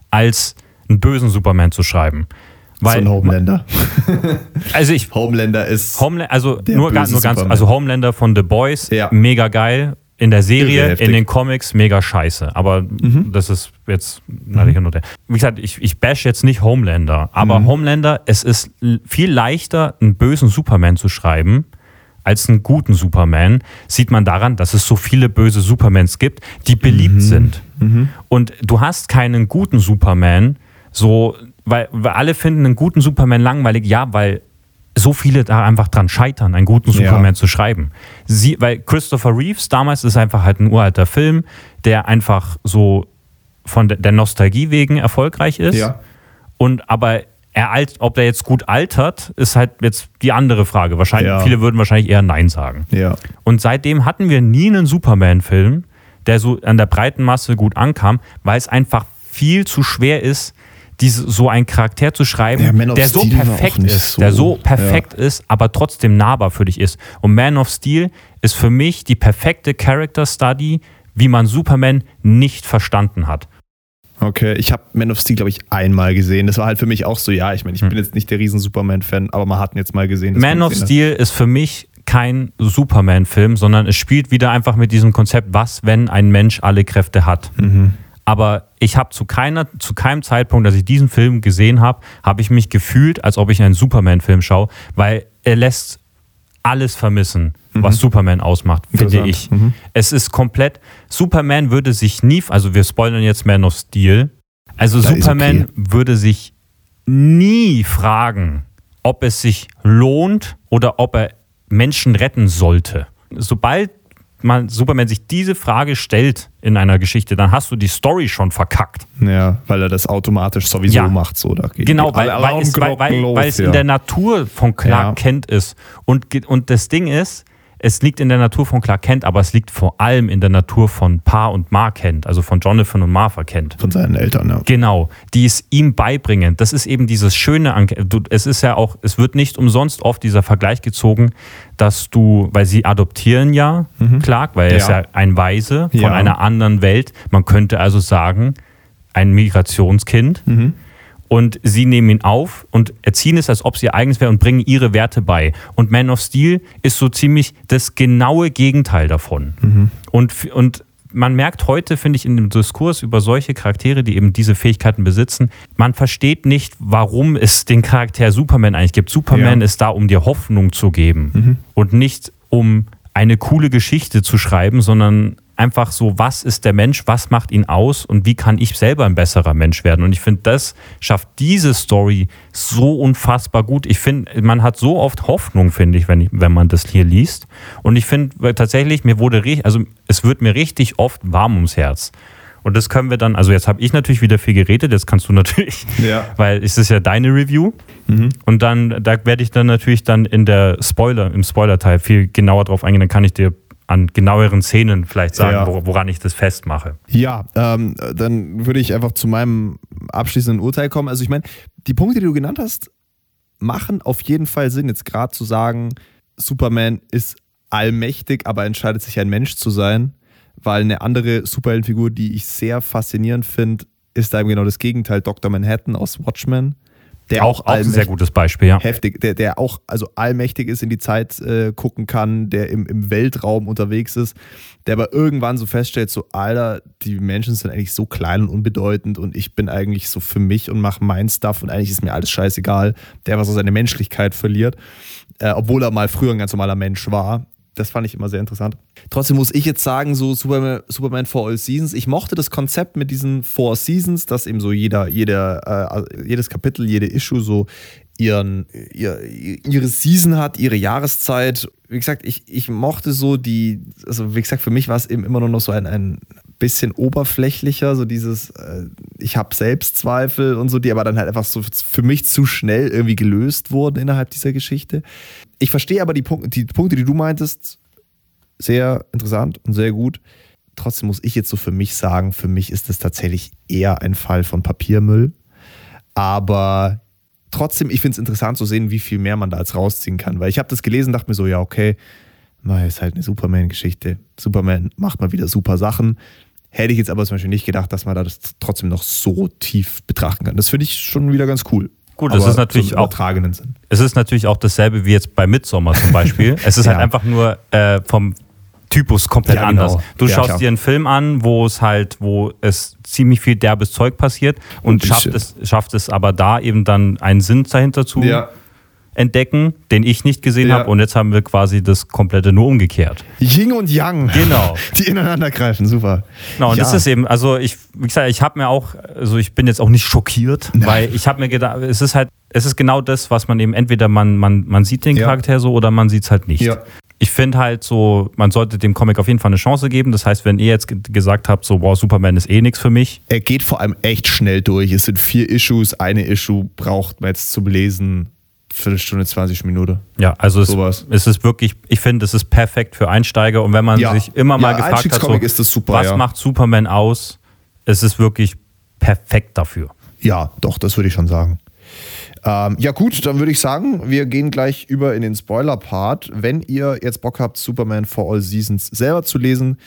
als einen bösen Superman zu schreiben. Weil, so ein Homelander. <laughs> Also ich. Homelander ist. Homela also nur, ganz, nur ganz, also Homelander von The Boys, ja. mega geil. In der Serie, in den Comics mega scheiße. Aber mhm. das ist jetzt, na, mhm. Wie gesagt, ich, ich bash jetzt nicht Homelander, aber mhm. Homelander, es ist viel leichter, einen bösen Superman zu schreiben, als einen guten Superman, sieht man daran, dass es so viele böse Supermans gibt, die beliebt mhm. sind. Mhm. Und du hast keinen guten Superman, so weil, weil alle finden einen guten Superman langweilig, ja, weil so viele da einfach dran scheitern, einen guten Superman ja. zu schreiben. Sie, weil Christopher Reeves damals ist einfach halt ein uralter Film, der einfach so von der Nostalgie wegen erfolgreich ist. Ja. Und aber er alt, ob der jetzt gut altert, ist halt jetzt die andere Frage. Wahrscheinlich, ja. viele würden wahrscheinlich eher Nein sagen. Ja. Und seitdem hatten wir nie einen Superman-Film, der so an der breiten Masse gut ankam, weil es einfach viel zu schwer ist, diese, so einen Charakter zu schreiben, ja, der so perfekt ist, so, der so perfekt ist, aber trotzdem nahbar für dich ist. Und Man of Steel ist für mich die perfekte Character Study, wie man Superman nicht verstanden hat. Okay, ich habe Man of Steel, glaube ich, einmal gesehen. Das war halt für mich auch so, ja, ich meine, ich hm. bin jetzt nicht der riesen Superman-Fan, aber man hat ihn jetzt mal gesehen. Man of Steel ist für mich kein Superman-Film, sondern es spielt wieder einfach mit diesem Konzept, was, wenn ein Mensch alle Kräfte hat. Mhm. Aber ich habe zu keiner, zu keinem Zeitpunkt, dass ich diesen Film gesehen habe, habe ich mich gefühlt, als ob ich einen Superman-Film schaue, weil er lässt alles vermissen, mhm. was Superman ausmacht, finde ich. Mhm. Es ist komplett, Superman würde sich nie, also wir spoilern jetzt Man of Steel, also da Superman okay. würde sich nie fragen, ob es sich lohnt oder ob er Menschen retten sollte. Sobald man Superman sich diese Frage stellt in einer Geschichte, dann hast du die Story schon verkackt. Ja, weil er das automatisch sowieso ja. macht. So, da genau, weil, weil, es, weil, weil, weil es ja. in der Natur von Clark ja. Kent ist. Und, und das Ding ist, es liegt in der Natur von Clark Kent, aber es liegt vor allem in der Natur von Pa und Ma Kent, also von Jonathan und Martha Kent. Von seinen Eltern, ja. Genau, die es ihm beibringen. Das ist eben dieses Schöne an, es ist ja auch, es wird nicht umsonst oft dieser Vergleich gezogen, dass du, weil sie adoptieren ja mhm. Clark, weil er ja. ist ja ein Weise von ja. einer anderen Welt. Man könnte also sagen, ein Migrationskind. Mhm und sie nehmen ihn auf und erziehen es, als ob sie ihr eigenes wäre und bringen ihre Werte bei. Und Man of Steel ist so ziemlich das genaue Gegenteil davon. Mhm. Und, und man merkt heute, finde ich, in dem Diskurs über solche Charaktere, die eben diese Fähigkeiten besitzen, man versteht nicht, warum es den Charakter Superman eigentlich gibt. Superman ja. ist da, um dir Hoffnung zu geben mhm. und nicht um eine coole Geschichte zu schreiben, sondern einfach so, was ist der Mensch, was macht ihn aus und wie kann ich selber ein besserer Mensch werden. Und ich finde, das schafft diese Story so unfassbar gut. Ich finde, man hat so oft Hoffnung, finde ich, wenn, ich, wenn man das hier liest. Und ich finde tatsächlich, mir wurde, also es wird mir richtig oft warm ums Herz. Und das können wir dann, also jetzt habe ich natürlich wieder viel geredet, jetzt kannst du <laughs> natürlich, ja. weil es ist ja deine Review. Mhm. Und dann, da werde ich dann natürlich dann in der Spoiler, im Spoiler-Teil viel genauer drauf eingehen, dann kann ich dir an genaueren Szenen vielleicht sagen, ja. woran ich das festmache. Ja, ähm, dann würde ich einfach zu meinem abschließenden Urteil kommen. Also ich meine, die Punkte, die du genannt hast, machen auf jeden Fall Sinn. Jetzt gerade zu sagen, Superman ist allmächtig, aber entscheidet sich ein Mensch zu sein, weil eine andere Superheldenfigur, die ich sehr faszinierend finde, ist da eben genau das Gegenteil, Dr. Manhattan aus Watchmen der auch, auch ein sehr gutes Beispiel, ja. Heftig, der, der auch also allmächtig ist, in die Zeit äh, gucken kann, der im, im Weltraum unterwegs ist, der aber irgendwann so feststellt, so, Alter, die Menschen sind eigentlich so klein und unbedeutend und ich bin eigentlich so für mich und mache mein Stuff und eigentlich ist mir alles scheißegal, der aber so seine Menschlichkeit verliert, äh, obwohl er mal früher ein ganz normaler Mensch war das fand ich immer sehr interessant. Trotzdem muss ich jetzt sagen, so Superman, Superman for All Seasons, ich mochte das Konzept mit diesen Four Seasons, dass eben so jeder, jeder, äh, jedes Kapitel, jede Issue so ihren, ihr, ihre Season hat, ihre Jahreszeit. Wie gesagt, ich, ich mochte so die, also wie gesagt, für mich war es eben immer nur noch so ein, ein bisschen oberflächlicher, so dieses, äh, ich habe Selbstzweifel und so, die aber dann halt einfach so für mich zu schnell irgendwie gelöst wurden innerhalb dieser Geschichte. Ich verstehe aber die, Punkte, die Punkte, die du meintest, sehr interessant und sehr gut. Trotzdem muss ich jetzt so für mich sagen, für mich ist es tatsächlich eher ein Fall von Papiermüll. Aber trotzdem, ich finde es interessant zu sehen, wie viel mehr man da als rausziehen kann. Weil ich habe das gelesen, dachte mir so, ja, okay, na, ist halt eine Superman-Geschichte. Superman macht mal wieder super Sachen. Hätte ich jetzt aber zum Beispiel nicht gedacht, dass man das trotzdem noch so tief betrachten kann. Das finde ich schon wieder ganz cool. Gut, es ist natürlich auch Sinn. Es ist natürlich auch dasselbe wie jetzt bei Midsommar zum Beispiel. <laughs> es ist halt ja. halt einfach nur äh, vom Typus komplett ja, genau. anders. Du ja, schaust klar. dir einen Film an, wo es halt, wo es ziemlich viel derbes Zeug passiert und, und schafft es, schafft es aber da eben dann einen Sinn dahinter zu ja entdecken, den ich nicht gesehen ja. habe. Und jetzt haben wir quasi das komplette nur umgekehrt. Ying und Yang. Genau. <laughs> Die ineinander greifen, super. Genau, und ja. das ist eben, also ich, wie gesagt, ich habe mir auch, also ich bin jetzt auch nicht schockiert, Nein. weil ich habe mir gedacht, es ist halt, es ist genau das, was man eben entweder man, man, man sieht den ja. Charakter so oder man sieht es halt nicht. Ja. Ich finde halt so, man sollte dem Comic auf jeden Fall eine Chance geben. Das heißt, wenn ihr jetzt gesagt habt, so, wow, Superman ist eh nichts für mich. Er geht vor allem echt schnell durch. Es sind vier Issues. Eine Issue braucht man jetzt zum Lesen Viertelstunde, 20 Minuten. Ja, also es, es ist wirklich, ich finde, es ist perfekt für Einsteiger. Und wenn man ja. sich immer mal ja, gefragt hat, so, super, was ja. macht Superman aus, es ist wirklich perfekt dafür. Ja, doch, das würde ich schon sagen. Ähm, ja, gut, dann würde ich sagen, wir gehen gleich über in den Spoiler-Part. Wenn ihr jetzt Bock habt, Superman for All Seasons selber zu lesen,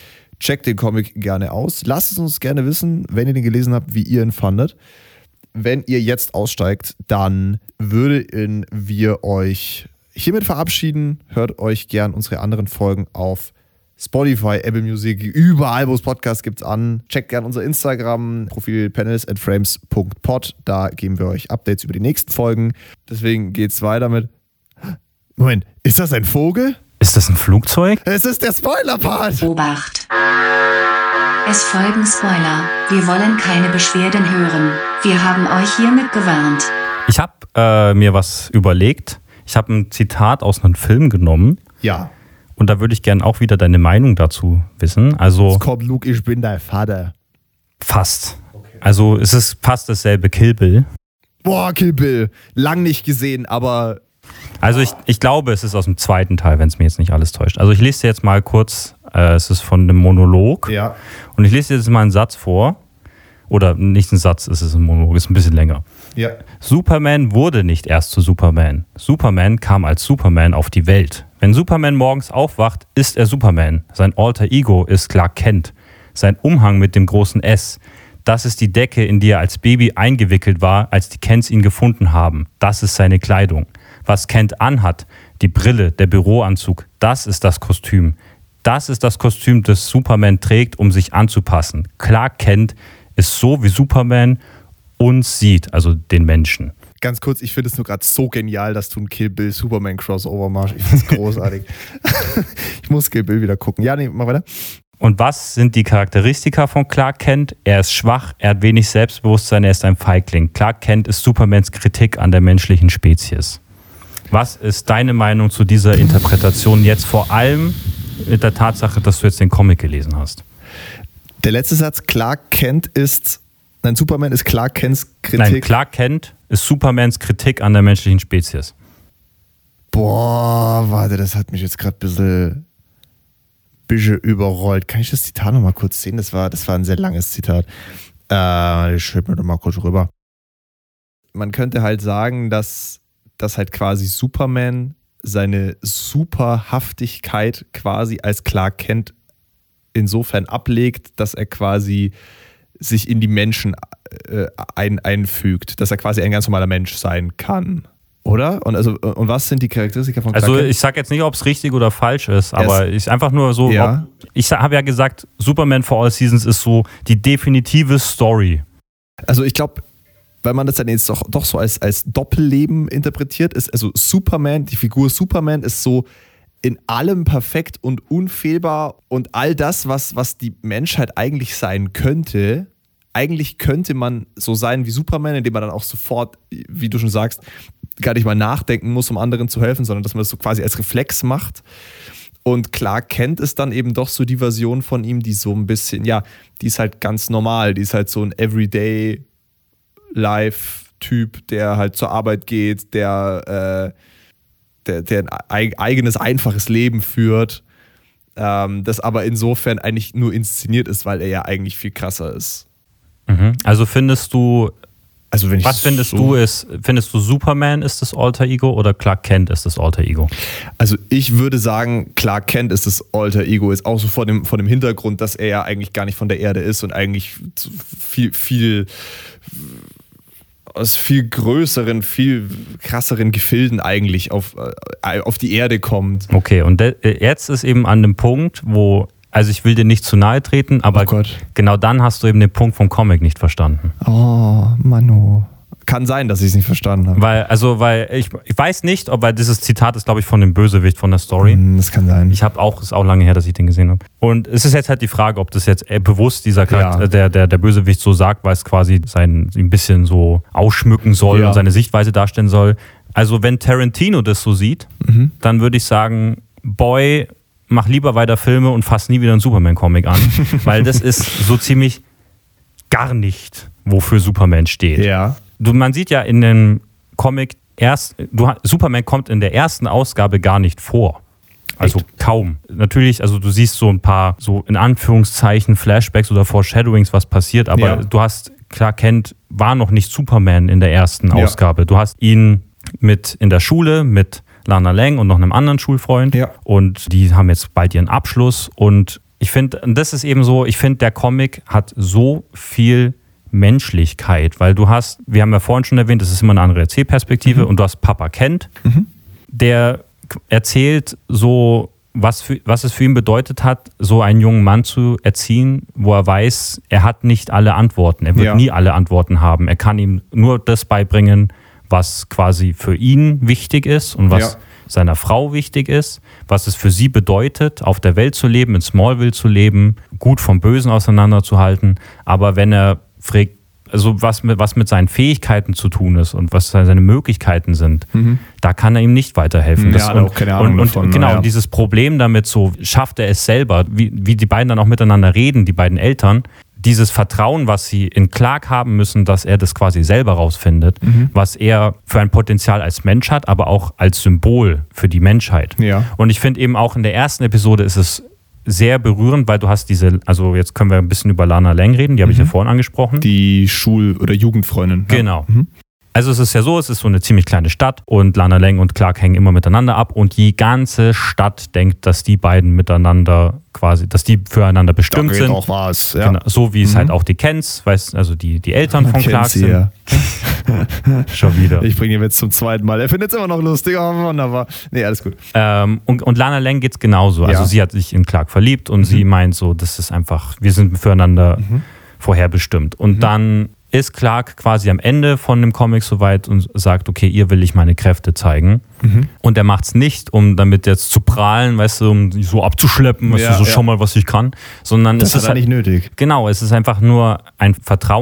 checkt den Comic gerne aus. Lasst es uns gerne wissen, wenn ihr den gelesen habt, wie ihr ihn fandet wenn ihr jetzt aussteigt, dann würden wir euch hiermit verabschieden. Hört euch gern unsere anderen Folgen auf Spotify, Apple Music, überall, wo es Podcasts gibt, an. Checkt gern unser Instagram-Profil panelsandframes.pod. Da geben wir euch Updates über die nächsten Folgen. Deswegen geht's weiter mit. Moment, ist das ein Vogel? Ist das ein Flugzeug? Es ist der Spoiler-Part. Obacht. Es folgen Spoiler. Wir wollen keine Beschwerden hören. Wir haben euch hiermit gewarnt. Ich habe äh, mir was überlegt. Ich habe ein Zitat aus einem Film genommen. Ja. Und da würde ich gerne auch wieder deine Meinung dazu wissen. Also. Es kommt Luke, ich bin dein Vater. Fast. Okay. Also es ist fast dasselbe Kill Bill. Boah, Kill Bill. Lang nicht gesehen, aber Also ich, ich glaube, es ist aus dem zweiten Teil, wenn es mir jetzt nicht alles täuscht. Also ich lese dir jetzt mal kurz, äh, es ist von einem Monolog. Ja. Und ich lese dir jetzt mal einen Satz vor. Oder nicht ein Satz, es ist ein Monolog, ist ein bisschen länger. Ja. Superman wurde nicht erst zu Superman. Superman kam als Superman auf die Welt. Wenn Superman morgens aufwacht, ist er Superman. Sein alter Ego ist Clark Kent. Sein Umhang mit dem großen S. Das ist die Decke, in die er als Baby eingewickelt war, als die Kents ihn gefunden haben. Das ist seine Kleidung. Was Kent anhat, die Brille, der Büroanzug, das ist das Kostüm. Das ist das Kostüm, das Superman trägt, um sich anzupassen. Clark Kent ist so, wie Superman uns sieht, also den Menschen. Ganz kurz, ich finde es nur gerade so genial, dass du ein Kill Bill Superman Crossover machst. Ich finde es <laughs> großartig. ich muss Kill Bill wieder gucken. Ja, nee, mach weiter. Und was sind die Charakteristika von Clark Kent? Er ist schwach, er hat wenig Selbstbewusstsein, er ist ein Feigling. Clark Kent ist Supermans Kritik an der menschlichen Spezies. Was ist deine Meinung zu dieser Interpretation jetzt vor allem mit der Tatsache, dass du jetzt den Comic gelesen hast? Der letzte Satz, Clark Kent ist, nein, Superman ist Clark Kents Kritik. Nein, Clark Kent ist Supermans Kritik an der menschlichen Spezies. Boah, warte, das hat mich jetzt gerade ein bisschen, bisschen überrollt. Kann ich das Zitat nochmal kurz sehen? Das war, das war ein sehr langes Zitat. Äh, ich schreibe mir doch mal kurz rüber. Man könnte halt sagen, dass, dass halt quasi Superman seine Superhaftigkeit quasi als Clark Kent insofern ablegt, dass er quasi sich in die Menschen äh, ein, einfügt, dass er quasi ein ganz normaler Mensch sein kann. Oder? Und, also, und was sind die Charakteristika von Clark Also ich sage jetzt nicht, ob es richtig oder falsch ist, aber ich einfach nur so, Ja. ob, ich habe ja gesagt, Superman for All Seasons ist so die definitive Story. Also ich glaube, weil man das dann jetzt doch, doch so als, als Doppelleben interpretiert, ist also Superman, die Figur Superman ist so in allem perfekt und unfehlbar und all das, was, was die Menschheit eigentlich sein könnte, eigentlich könnte man so sein wie Superman, indem man dann auch sofort, wie du schon sagst, gar nicht mal nachdenken muss, um anderen zu helfen, sondern dass man das so quasi als Reflex macht. Und Clark Kent ist dann eben doch so die Version von ihm, die so ein bisschen, ja, die ist halt ganz normal, die ist halt so ein Everyday Life-Typ, der halt zur Arbeit geht, der, äh, der, der ein eigenes, einfaches Leben führt, ähm, das aber insofern eigentlich nur inszeniert ist, weil er ja eigentlich viel krasser ist. Mhm. Also findest du, Also wenn ich was findest so- du ist, findest du Superman ist das Alter Ego oder Clark Kent ist das Alter Ego? Also ich würde sagen, Clark Kent ist das Alter Ego, ist auch so vor dem, vor dem Hintergrund, dass er ja eigentlich gar nicht von der Erde ist und eigentlich viel, viel aus viel größeren, viel krasseren Gefilden eigentlich auf, äh, auf die Erde kommt. Okay, und äh, jetzt ist eben an dem Punkt, wo, also ich will dir nicht zu nahe treten, aber Oh Gott. genau dann hast du eben den Punkt vom Comic nicht verstanden. Oh, Manu. Kann sein, dass ich es nicht verstanden habe. Weil, also, weil ich, ich weiß nicht, ob, weil dieses Zitat ist, glaube ich, von dem Bösewicht von der Story. Hm, Das kann sein. Ich habe auch, ist auch lange her, dass ich den gesehen habe. Und es ist jetzt halt die Frage, ob das jetzt äh, bewusst dieser Charakter, Ja. der, der, der Bösewicht so sagt, weil es quasi sein, ein bisschen so ausschmücken soll Ja. und seine Sichtweise darstellen soll. Also wenn Tarantino das so sieht, Mhm. dann würde ich sagen, Boy, mach lieber weiter Filme und fass nie wieder einen Superman-Comic an. <laughs> weil das ist so ziemlich gar nicht, wofür Superman steht ja. Du, man sieht ja in dem Comic erst, du, Superman kommt in der ersten Ausgabe gar nicht vor. Also kaum. Natürlich, also du siehst so ein paar, so in Anführungszeichen Flashbacks oder Foreshadowings, was passiert, aber Ja. du hast, klar, Kent war noch nicht Superman in der ersten Ja. Ausgabe. Du hast ihn mit in der Schule mit Lana Lang und noch einem anderen Schulfreund Ja. und die haben jetzt bald ihren Abschluss und ich finde, das ist eben so, ich finde, der Comic hat so viel Menschlichkeit, weil du hast, wir haben ja vorhin schon erwähnt, das ist immer eine andere Erzählperspektive und du hast Papa Kent, der k- erzählt so, was, für, was es für ihn bedeutet hat, so einen jungen Mann zu erziehen, wo er weiß, er hat nicht alle Antworten, er wird Ja. nie alle Antworten haben. Er kann ihm nur das beibringen, was quasi für ihn wichtig ist und was Ja. seiner Frau wichtig ist, was es für sie bedeutet, auf der Welt zu leben, in Smallville zu leben, gut vom Bösen auseinanderzuhalten. Aber wenn er fragt, also was mit, was mit seinen Fähigkeiten zu tun ist und was seine Möglichkeiten sind, da kann er ihm nicht weiterhelfen. Mhm. Ja, Das- er auch keine Ahnung und, und, davon, und genau, ja. und dieses Problem damit so, schafft er es selber, wie, wie die beiden dann auch miteinander reden, die beiden Eltern, dieses Vertrauen, was sie in Clark haben müssen, dass er das quasi selber rausfindet, Mhm. was er für ein Potenzial als Mensch hat, aber auch als Symbol für die Menschheit. Ja. Und ich finde eben auch in der ersten Episode ist es sehr berührend, weil du hast diese, also jetzt können wir ein bisschen über Lana Lang reden, die habe ich ja vorhin angesprochen. Mhm. Die Schul- oder Jugendfreundin. Genau. Mhm. Also es ist ja so, es ist so eine ziemlich kleine Stadt und Lana Lang und Clark hängen immer miteinander ab und die ganze Stadt denkt, dass die beiden miteinander quasi, dass die füreinander Da bestimmt geht sind. auch was. Ja. Genau, so wie es Mhm. halt auch die Kens, weiß, also die, die Eltern von <laughs> Clark sie, sind. ja. <laughs> Schon wieder. Ich bringe ihn jetzt zum zweiten Mal. Er findet es immer noch lustig, aber wunderbar. Nee, alles gut. Ähm, und, und Lana Lang geht's genauso. Also Ja. sie hat sich in Clark verliebt und sie meint so, das ist einfach, wir sind füreinander vorherbestimmt. Und dann ist Clark quasi am Ende von dem Comic soweit und sagt, okay, ihr will ich meine Kräfte zeigen. Und er macht's nicht, um damit jetzt zu prahlen, weißt du, um sie so abzuschleppen, weißt Ja, du, so ja. schau mal, was ich kann. Sondern Das es ist halt, nicht nötig. Genau, es ist einfach nur ein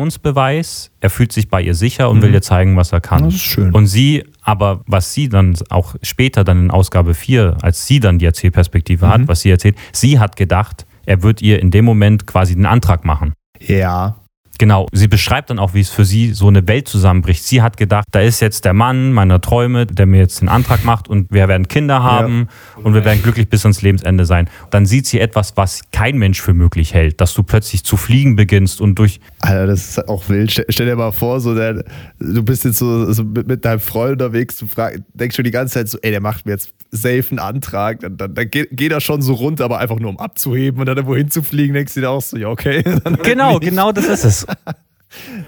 Vertrauensbeweis. Er fühlt sich bei ihr sicher und will ihr zeigen, was er kann. Mhm. Das ist schön. Und sie, aber was sie dann auch später dann in Ausgabe 4, als sie dann die Erzählperspektive Mhm. hat, was sie erzählt, sie hat gedacht, er wird ihr in dem Moment quasi den Antrag machen. Ja. Genau, sie beschreibt dann auch, wie es für sie so eine Welt zusammenbricht. Sie hat gedacht, da ist jetzt der Mann meiner Träume, der mir jetzt den Antrag macht und wir werden Kinder haben und wir werden glücklich bis ans Lebensende sein. Dann sieht sie etwas, was kein Mensch für möglich hält, dass du plötzlich zu fliegen beginnst und durch Alter, das ist auch wild. Stell, stell dir mal vor, so der, du bist jetzt so, so mit, mit deinem Freund unterwegs, du frag, denkst schon die ganze Zeit so, ey, der macht mir jetzt safe einen Antrag, dann, dann, dann geht, geht er schon so runter, aber einfach nur um abzuheben und dann irgendwo hinzufliegen, denkst du dir auch so, ja, okay. <laughs> Genau, genau das ist es.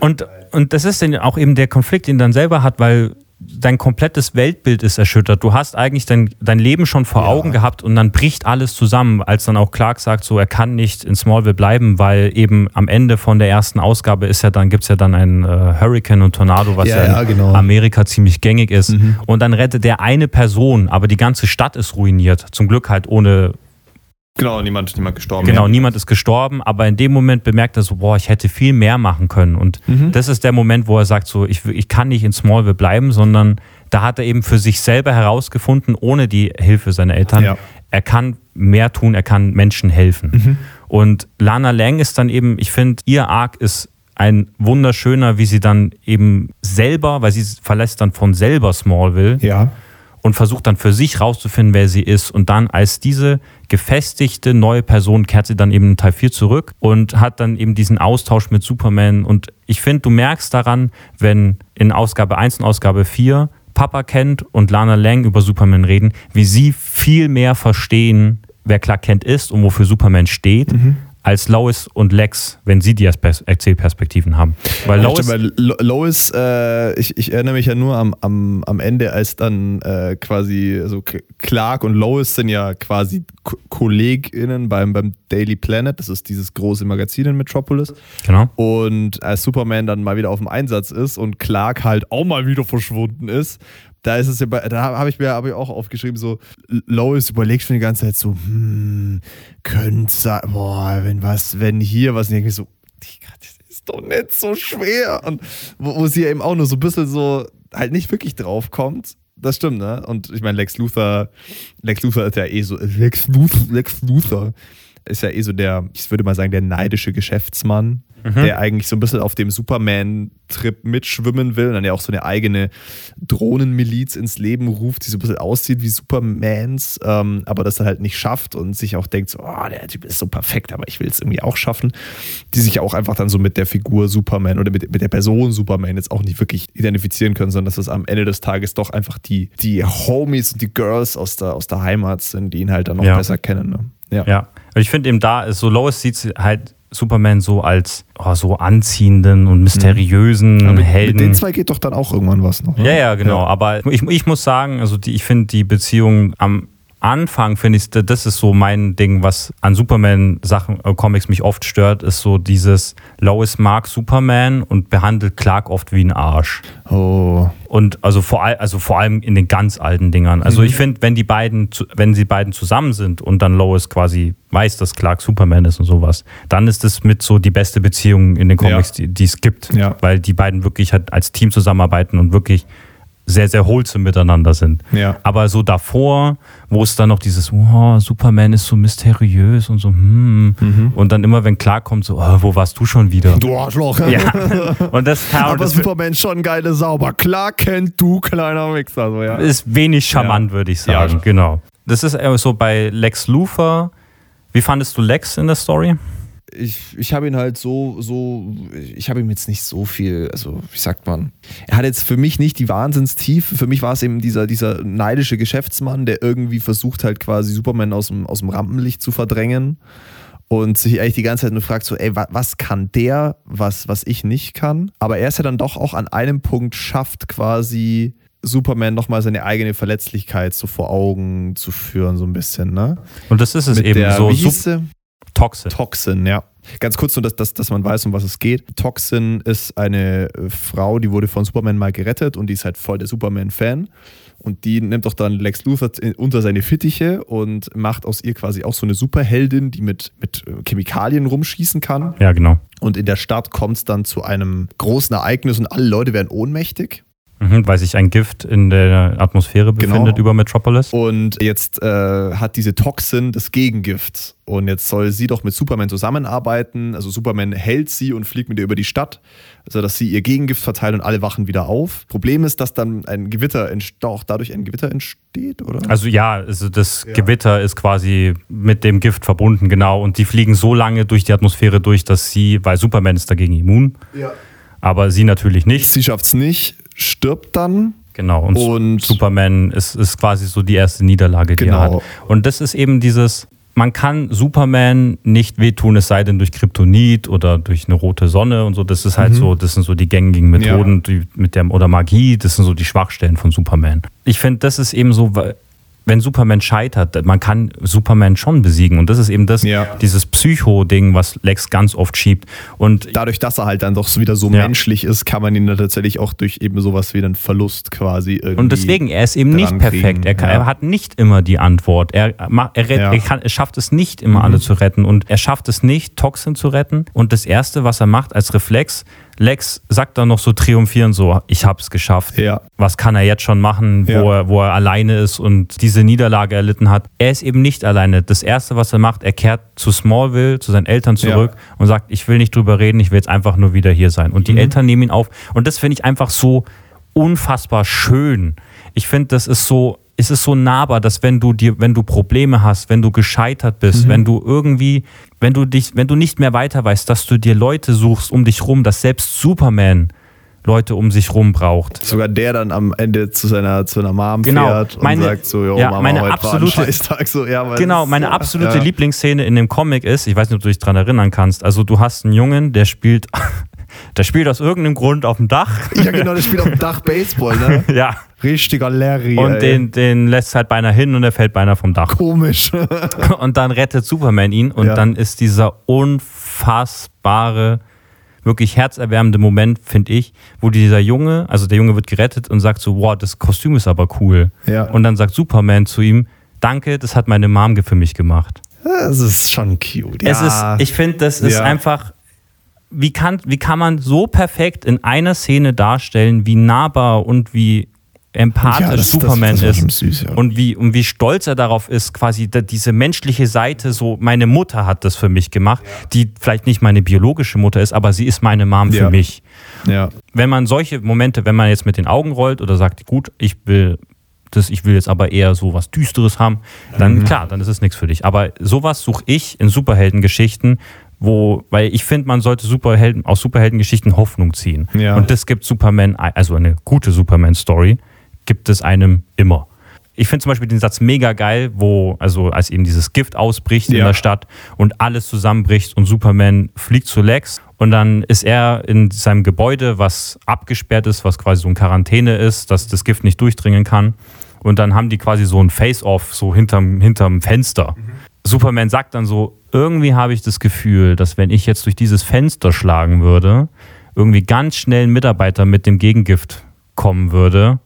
Und, und das ist dann auch eben der Konflikt, den dann selber hat, weil dein komplettes Weltbild ist erschüttert. Du hast eigentlich dein, dein Leben schon vor Ja. Augen gehabt und dann bricht alles zusammen, als dann auch Clark sagt, so er kann nicht in Smallville bleiben, weil eben am Ende von der ersten Ausgabe ist ja dann, gibt es ja dann ein äh, Hurricane und Tornado, was Ja, ja, ja, in genau. Amerika ziemlich gängig ist. Und dann rettet der eine Person, aber die ganze Stadt ist ruiniert. Zum Glück halt ohne Genau, niemand, niemand gestorben. Genau, ja. niemand ist gestorben, aber in dem Moment bemerkt er so, boah, ich hätte viel mehr machen können. Und Mhm. das ist der Moment, wo er sagt, so, ich, ich kann nicht in Smallville bleiben, sondern da hat er eben für sich selber herausgefunden, ohne die Hilfe seiner Eltern, Ja. er kann mehr tun, er kann Menschen helfen. Mhm. Und Lana Lang ist dann eben, ich finde, ihr Arc ist ein wunderschöner, wie sie dann eben selber, weil sie verlässt dann von selber Smallville Ja. Und versucht dann für sich rauszufinden, wer sie ist. Und dann als diese gefestigte neue Person kehrt sie dann eben in Teil 4 zurück und hat dann eben diesen Austausch mit Superman. Und ich finde, du merkst daran, wenn in Ausgabe 1 und Ausgabe 4 Papa Kent und Lana Lang über Superman reden, wie sie viel mehr verstehen, wer Clark Kent ist und wofür Superman steht. Als Lois und Lex, wenn sie die Pers- Erzählperspektiven haben. Weil Lois, Lo- Lois, äh, ich, ich erinnere mich ja nur am, am, am Ende, als dann äh, quasi, also Clark und Lois sind ja quasi Ko KollegInnen beim, beim Daily Planet, das ist dieses große Magazin in Metropolis. genau. Und als Superman dann mal wieder auf dem Einsatz ist und Clark halt auch mal wieder verschwunden ist, da ist es ja bei, da habe ich mir hab ich auch aufgeschrieben, so Lois überlegt schon die ganze Zeit so, hm, könnte sein, boah, wenn was, wenn hier was, mir so, das ist doch nicht so schwer. Und wo, wo sie eben auch nur so ein bisschen so halt nicht wirklich drauf kommt. Das stimmt, ne? Und ich meine, Lex Luthor, Lex Luthor ist ja eh so, Lex Luthor, Lex Luthor ist ja eh so der, ich würde mal sagen, der neidische Geschäftsmann, der eigentlich so ein bisschen auf dem Superman-Trip mitschwimmen will und dann ja auch so eine eigene Drohnenmiliz ins Leben ruft, die so ein bisschen aussieht wie Supermans, ähm, aber das dann halt nicht schafft und sich auch denkt, so, oh, der Typ ist so perfekt, aber ich will es irgendwie auch schaffen. Die sich auch einfach dann so mit der Figur Superman oder mit, mit der Person Superman jetzt auch nicht wirklich identifizieren können, sondern dass es am Ende des Tages doch einfach die, die Homies und die Girls aus der, aus der Heimat sind, die ihn halt dann noch Ja. besser kennen. Ne? Ja. Ja, ich finde eben da ist so Lois sieht sie halt Superman so als oh, so anziehenden und mysteriösen. Aber mit, Helden. mit den zwei geht doch dann auch irgendwann was noch. ne? ja, ja, genau. Aber ich, ich muss sagen, also die, ich finde die Beziehung am Anfang finde ich, das ist so mein Ding, was an Superman-Sachen, äh, Comics mich oft stört, ist so dieses Lois mag Superman und behandelt Clark oft wie ein Arsch. Oh. Und also vor, all, also vor allem in den ganz alten Dingern. Also ich finde, wenn die beiden, wenn sie beiden zusammen sind und dann Lois quasi weiß, dass Clark Superman ist und sowas, dann ist es mit so die beste Beziehung in den Comics, Ja. die, die es gibt. Ja. Weil die beiden wirklich halt als Team zusammenarbeiten und wirklich sehr, sehr wholesome miteinander sind. Ja. Aber so davor, wo es dann noch dieses, oh, Superman ist so mysteriös und so, hm. Mhm. Und dann immer, wenn klarkommt, so, oh, wo warst du schon wieder? Du Arschloch. Ja. <laughs> Und das, Aber das Superman schon geile Sauber. Klar kennt du, kleiner Wichser. So, ja. ist wenig charmant, würde ich sagen. Ja. Genau. Das ist so bei Lex Luthor. Wie fandest du Lex in der Story? Ich, ich habe ihn halt so, so, ich habe ihm jetzt nicht so viel, also wie sagt man, er hat jetzt für mich nicht die Wahnsinnstiefe, für mich war es eben dieser, dieser neidische Geschäftsmann, der irgendwie versucht halt quasi Superman aus dem, aus dem Rampenlicht zu verdrängen und sich eigentlich die ganze Zeit nur fragt so, ey, wa, was kann der, was, was ich nicht kann? Aber er ist ja dann doch auch an einem Punkt schafft quasi Superman nochmal seine eigene Verletzlichkeit so vor Augen zu führen, so ein bisschen, ne? Und das ist es Mit eben der, so wie hieß sie? Toxin. Toxin, ja. Ganz kurz nur, dass, dass, dass man weiß, um was es geht. Toxin ist eine äh, Frau, die wurde von Superman mal gerettet und die ist halt voll der Superman-Fan. Und die nimmt doch dann Lex Luthor unter seine Fittiche und macht aus ihr quasi auch so eine Superheldin, die mit, mit äh, Chemikalien rumschießen kann. Ja, genau. Und in der Stadt kommt es dann zu einem großen Ereignis und alle Leute werden ohnmächtig. Mhm, weil sich ein Gift in der Atmosphäre Genau. befindet über Metropolis. Und jetzt äh, hat diese Toxin das Gegengift. Und jetzt soll sie doch mit Superman zusammenarbeiten. Also Superman hält sie und fliegt mit ihr über die Stadt, also dass sie ihr Gegengift verteilt und alle wachen wieder auf. Problem ist, dass dann ein Gewitter entsteht, auch dadurch ein Gewitter entsteht, oder? Also ja, also das Gewitter ist quasi mit dem Gift verbunden, genau. Und die fliegen so lange durch die Atmosphäre durch, dass sie, weil Superman ist dagegen immun, ja. aber sie natürlich nicht. Sie schafft es nicht, stirbt dann. Genau. Und, Und- Superman ist, ist quasi so die erste Niederlage, die Genau. er hat. Und das ist eben dieses, man kann Superman nicht wehtun, es sei denn durch Kryptonit oder durch eine rote Sonne und so. Das ist Mhm. halt so, das sind so die gängigen Methoden, die mit der, oder Magie, das sind so die Schwachstellen von Superman. Ich finde, das ist eben so, wenn Superman scheitert, man kann Superman schon besiegen. Und das ist eben das, Ja. dieses Psycho-Ding, was Lex ganz oft schiebt. Und Dadurch, dass er halt dann doch wieder so Ja. menschlich ist, kann man ihn dann tatsächlich auch durch eben sowas wie einen Verlust quasi irgendwie. Und deswegen, er ist eben nicht perfekt. Er, kann, ja. er hat nicht immer die Antwort. Er, er. Mhm. er, kann, er schafft es nicht immer alle zu retten. Und er schafft es nicht, Toxin zu retten. Und das Erste, was er macht als Reflex, Lex sagt dann noch so triumphierend so, ich hab's geschafft. Ja. Was kann er jetzt schon machen, wo, Ja. er, wo er alleine ist und diese Niederlage erlitten hat? Er ist eben nicht alleine. Das Erste, was er macht, er kehrt zu Smallville, zu seinen Eltern zurück und sagt, ich will nicht drüber reden, ich will jetzt einfach nur wieder hier sein. Mhm. Und die Eltern nehmen ihn auf. Und das finde ich einfach so unfassbar schön. Ich finde, das ist so, es ist so nahbar, dass wenn du dir, wenn du Probleme hast, wenn du gescheitert bist, wenn du irgendwie, wenn du dich, wenn du nicht mehr weiter weißt, dass du dir Leute suchst um dich rum, dass selbst Superman Leute um sich rum braucht. Sogar der dann am Ende zu seiner, zu einer Mom Genau. fährt und Meine- sagt so, jo, ja, Mama, meine heute absolute- war ein Scheißtag. So, ja, Genau, meine absolute ja. Lieblingsszene in dem Comic ist, ich weiß nicht, ob du dich daran erinnern kannst, also du hast einen Jungen, der spielt, der spielt aus irgendeinem Grund auf dem Dach. Ja, genau, der spielt auf dem <laughs> Dach Baseball, ne? ja. Richtiger Larry. Und ey. den, den lässt halt beinahe hin und er fällt beinahe vom Dach. Komisch. <laughs> Und dann rettet Superman ihn und Ja. dann ist dieser unfassbare, wirklich herzerwärmende Moment, finde ich, wo dieser Junge, also der Junge wird gerettet und sagt so, wow, das Kostüm ist aber cool. Ja. Und dann sagt Superman zu ihm, danke, das hat meine Mom für mich gemacht. Das ist schon cute. Es ja. ist, ich finde, das ist Ja. einfach, wie kann, wie kann man so perfekt in einer Szene darstellen, wie nahbar und wie empathisch Ja, das- das- Superman das war ist süß, ja. und wie und wie stolz er darauf ist, quasi diese menschliche Seite. So, meine Mutter hat das für mich gemacht, die vielleicht nicht meine biologische Mutter ist, aber sie ist meine Mom für Ja. mich. ja. Wenn man solche Momente, wenn man jetzt mit den Augen rollt oder sagt, gut, ich will das, ich will jetzt aber eher so was Düsteres haben, dann Mhm. klar, dann ist es nichts für dich. Aber sowas suche ich in Superheldengeschichten, wo, weil ich finde, man sollte Superhelden, aus Superheldengeschichten Hoffnung ziehen. Ja. Und das gibt Superman, also eine gute Superman-Story, gibt es einem immer. Ich finde zum Beispiel den Satz mega geil, wo, also als eben dieses Gift ausbricht in Ja. der Stadt und alles zusammenbricht und Superman fliegt zu Lex und dann ist er in seinem Gebäude, was abgesperrt ist, was quasi so ein Quarantäne ist, dass das Gift nicht durchdringen kann. Und dann haben die quasi so ein Face-Off so hinterm, hinterm Fenster. Superman sagt dann so, irgendwie habe ich das Gefühl, dass wenn ich jetzt durch dieses Fenster schlagen würde, irgendwie ganz schnell ein Mitarbeiter mit dem Gegengift kommen würde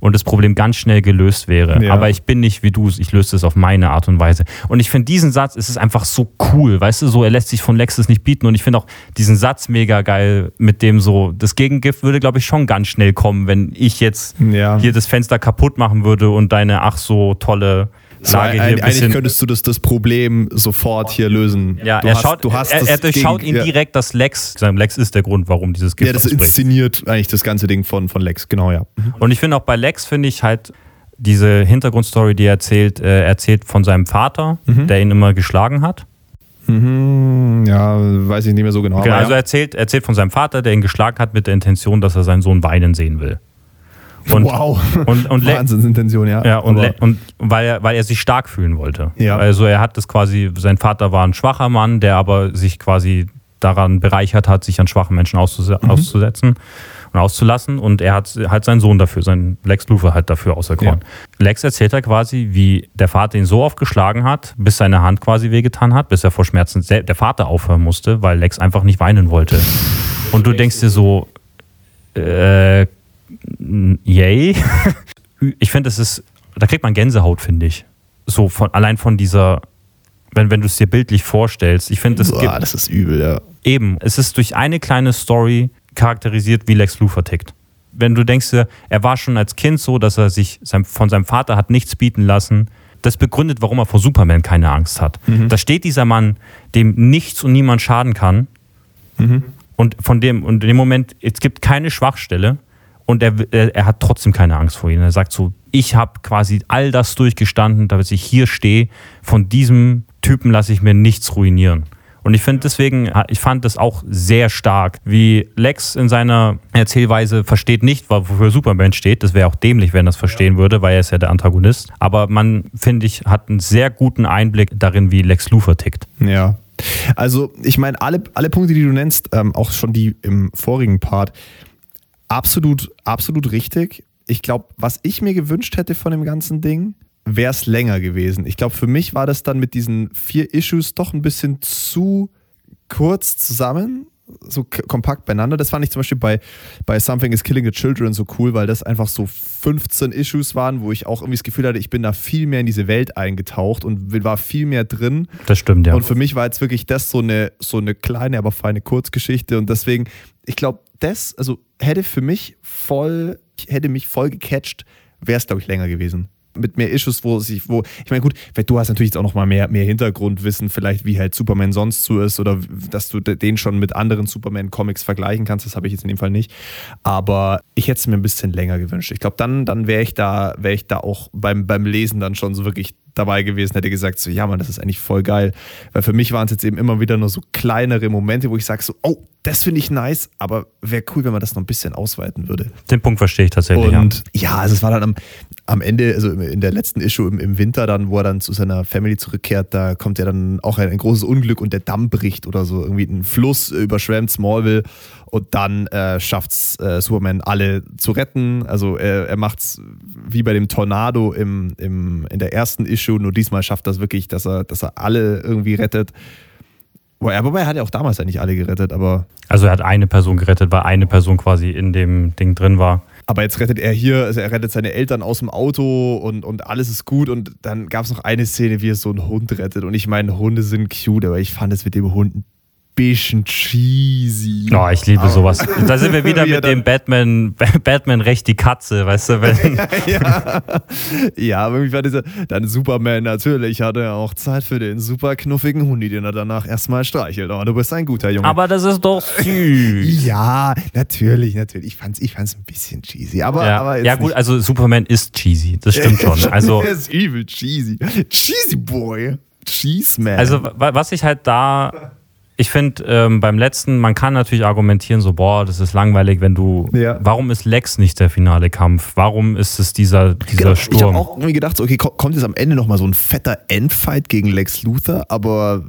und das Problem ganz schnell gelöst wäre. Ja. Aber ich bin nicht wie du, ich löse es auf meine Art und Weise. Und ich finde diesen Satz, es ist einfach so cool, weißt du, so er lässt sich von Lexus nicht bieten und ich finde auch diesen Satz mega geil, mit dem so, das Gegengift würde, glaube ich, schon ganz schnell kommen, wenn ich jetzt Ja. hier das Fenster kaputt machen würde und deine ach so tolle So, Lage hier ein eigentlich könntest du das, das Problem sofort hier lösen. ja, du er hast, schaut, du hast er, er durchschaut ihn ja. direkt, dass Lex, sein Lex ist der Grund, warum dieses Gift Ja, das ausbricht. inszeniert eigentlich das ganze Ding von, von Lex, genau, ja. Und ich finde auch bei Lex finde ich halt diese Hintergrundstory, die er erzählt, äh, erzählt von seinem Vater, Mhm. der ihn immer geschlagen hat. Mhm, ja, weiß ich nicht mehr so genau. Genau, also er ja. erzählt, erzählt von seinem Vater, der ihn geschlagen hat mit der Intention, dass er seinen Sohn weinen sehen will. Und, wow. und, und, <laughs> Wahnsinnsintention, ja. ja, und, und weil, er, weil er sich stark fühlen wollte. Ja. Also er hat das quasi, sein Vater war ein schwacher Mann, der aber sich quasi daran bereichert hat, sich an schwachen Menschen auszuse Mhm. auszusetzen und auszulassen. Und er hat halt seinen Sohn dafür, seinen Lex Luthor halt dafür auserkoren. Lex erzählt er quasi, wie der Vater ihn so oft geschlagen hat, bis seine Hand quasi wehgetan hat, bis er vor Schmerzen der Vater aufhören musste, weil Lex einfach nicht weinen wollte. Und du denkst dir so, äh, yay. <laughs> Ich finde, es ist, da kriegt man Gänsehaut, finde ich. So von, allein von dieser, wenn, wenn du es dir bildlich vorstellst. Ich finde, es Boah, gibt das ist übel, ja. eben, es ist durch eine kleine Story charakterisiert, wie Lex Luthor tickt. Wenn du denkst, er war schon als Kind so, dass er sich sein, von seinem Vater hat nichts bieten lassen, das begründet, warum er vor Superman keine Angst hat. Da steht dieser Mann, dem nichts und niemand schaden kann, und von dem, und in dem Moment, es gibt keine Schwachstelle und er, er, hat trotzdem keine Angst vor ihnen. Er sagt so, ich habe quasi all das durchgestanden, damit ich hier stehe. Von diesem Typen lasse ich mir nichts ruinieren. Und ich finde deswegen, ich fand das auch sehr stark, wie Lex in seiner Erzählweise versteht nicht, wofür Superman steht. Das wäre auch dämlich, wenn er das verstehen würde, weil er ist ja der Antagonist. Aber man, finde ich, hat einen sehr guten Einblick darin, wie Lex Luthor tickt. Ja. Also, ich meine, alle, alle Punkte, die du nennst, ähm, auch schon die im vorigen Part, absolut, absolut richtig. Ich glaube, was ich mir gewünscht hätte von dem ganzen Ding, wäre es länger gewesen. Ich glaube, für mich war das dann mit diesen vier Issues doch ein bisschen zu kurz zusammen, so kompakt beieinander. Das fand ich zum Beispiel bei, bei Something is Killing the Children so cool, weil das einfach so 15 Issues waren, wo ich auch irgendwie das Gefühl hatte, ich bin da viel mehr in diese Welt eingetaucht und war viel mehr drin. Das stimmt, ja. Und für mich war jetzt wirklich das so eine, so eine kleine, aber feine Kurzgeschichte. Und deswegen, ich glaube, das, also hätte für mich voll, hätte mich voll gecatcht, wäre es, glaube ich, länger gewesen. Mit mehr Issues, wo sich, wo, ich meine, gut, du hast natürlich jetzt auch noch mal mehr, mehr Hintergrundwissen, vielleicht wie halt Superman sonst so ist oder dass du den schon mit anderen Superman-Comics vergleichen kannst, das habe ich jetzt in dem Fall nicht. Aber ich hätte es mir ein bisschen länger gewünscht. Ich glaube, dann, dann wäre ich da, wäre ich da auch beim, beim Lesen dann schon so wirklich dabei gewesen, hätte gesagt, so, ja, Mann, das ist eigentlich voll geil. Weil für mich waren es jetzt eben immer wieder nur so kleinere Momente, wo ich sage, so, oh, das finde ich nice, aber wäre cool, wenn man das noch ein bisschen ausweiten würde. Den Punkt verstehe ich tatsächlich. Und ja, also es war dann am, am Ende, also in der letzten Issue im, im Winter dann, wo er dann zu seiner Family zurückkehrt, da kommt ja dann auch ein, ein großes Unglück und der Damm bricht oder so. Irgendwie ein Fluss überschwemmt Smallville und dann äh, schafft es äh, Superman alle zu retten. Also er, er macht es wie bei dem Tornado im, im, in der ersten Issue, nur diesmal schafft das wirklich, dass er, dass er alle irgendwie rettet. Wobei er hat ja auch damals ja nicht alle gerettet, aber Also er hat eine Person gerettet, weil eine Person quasi in dem Ding drin war. Aber jetzt rettet er hier, also er rettet seine Eltern aus dem Auto und, und alles ist gut. Und dann gab es noch eine Szene, wie er so einen Hund rettet. Und ich meine, Hunde sind cute, aber ich fand es mit dem Hund ein bisschen cheesy. Oh, ich liebe sowas. <laughs> Da sind wir wieder Wie er mit dem Batman, <laughs> Batman recht die Katze, weißt du? Wenn, <laughs> ja. ja, aber irgendwie war dieser, dann Superman natürlich hatte er auch Zeit für den super knuffigen Hundi, den er danach erstmal streichelt. Oh, du bist ein guter Junge. aber das ist doch süß. ja, natürlich, natürlich. Ich fand's, ich fand's ein bisschen cheesy. Aber, Ja, aber ja gut, nicht- also Superman ist cheesy, das stimmt schon. Also, er ist übel cheesy. Cheesy Boy. Cheese Man. also wa- was ich halt da, ich finde ähm, beim letzten, man kann natürlich argumentieren, so, boah, das ist langweilig, wenn du, Ja. warum ist Lex nicht der finale Kampf? Warum ist es dieser, dieser Genau, Ich habe Sturm? auch irgendwie gedacht, so, okay, ko- kommt jetzt am Ende nochmal so ein fetter Endfight gegen Lex Luthor, aber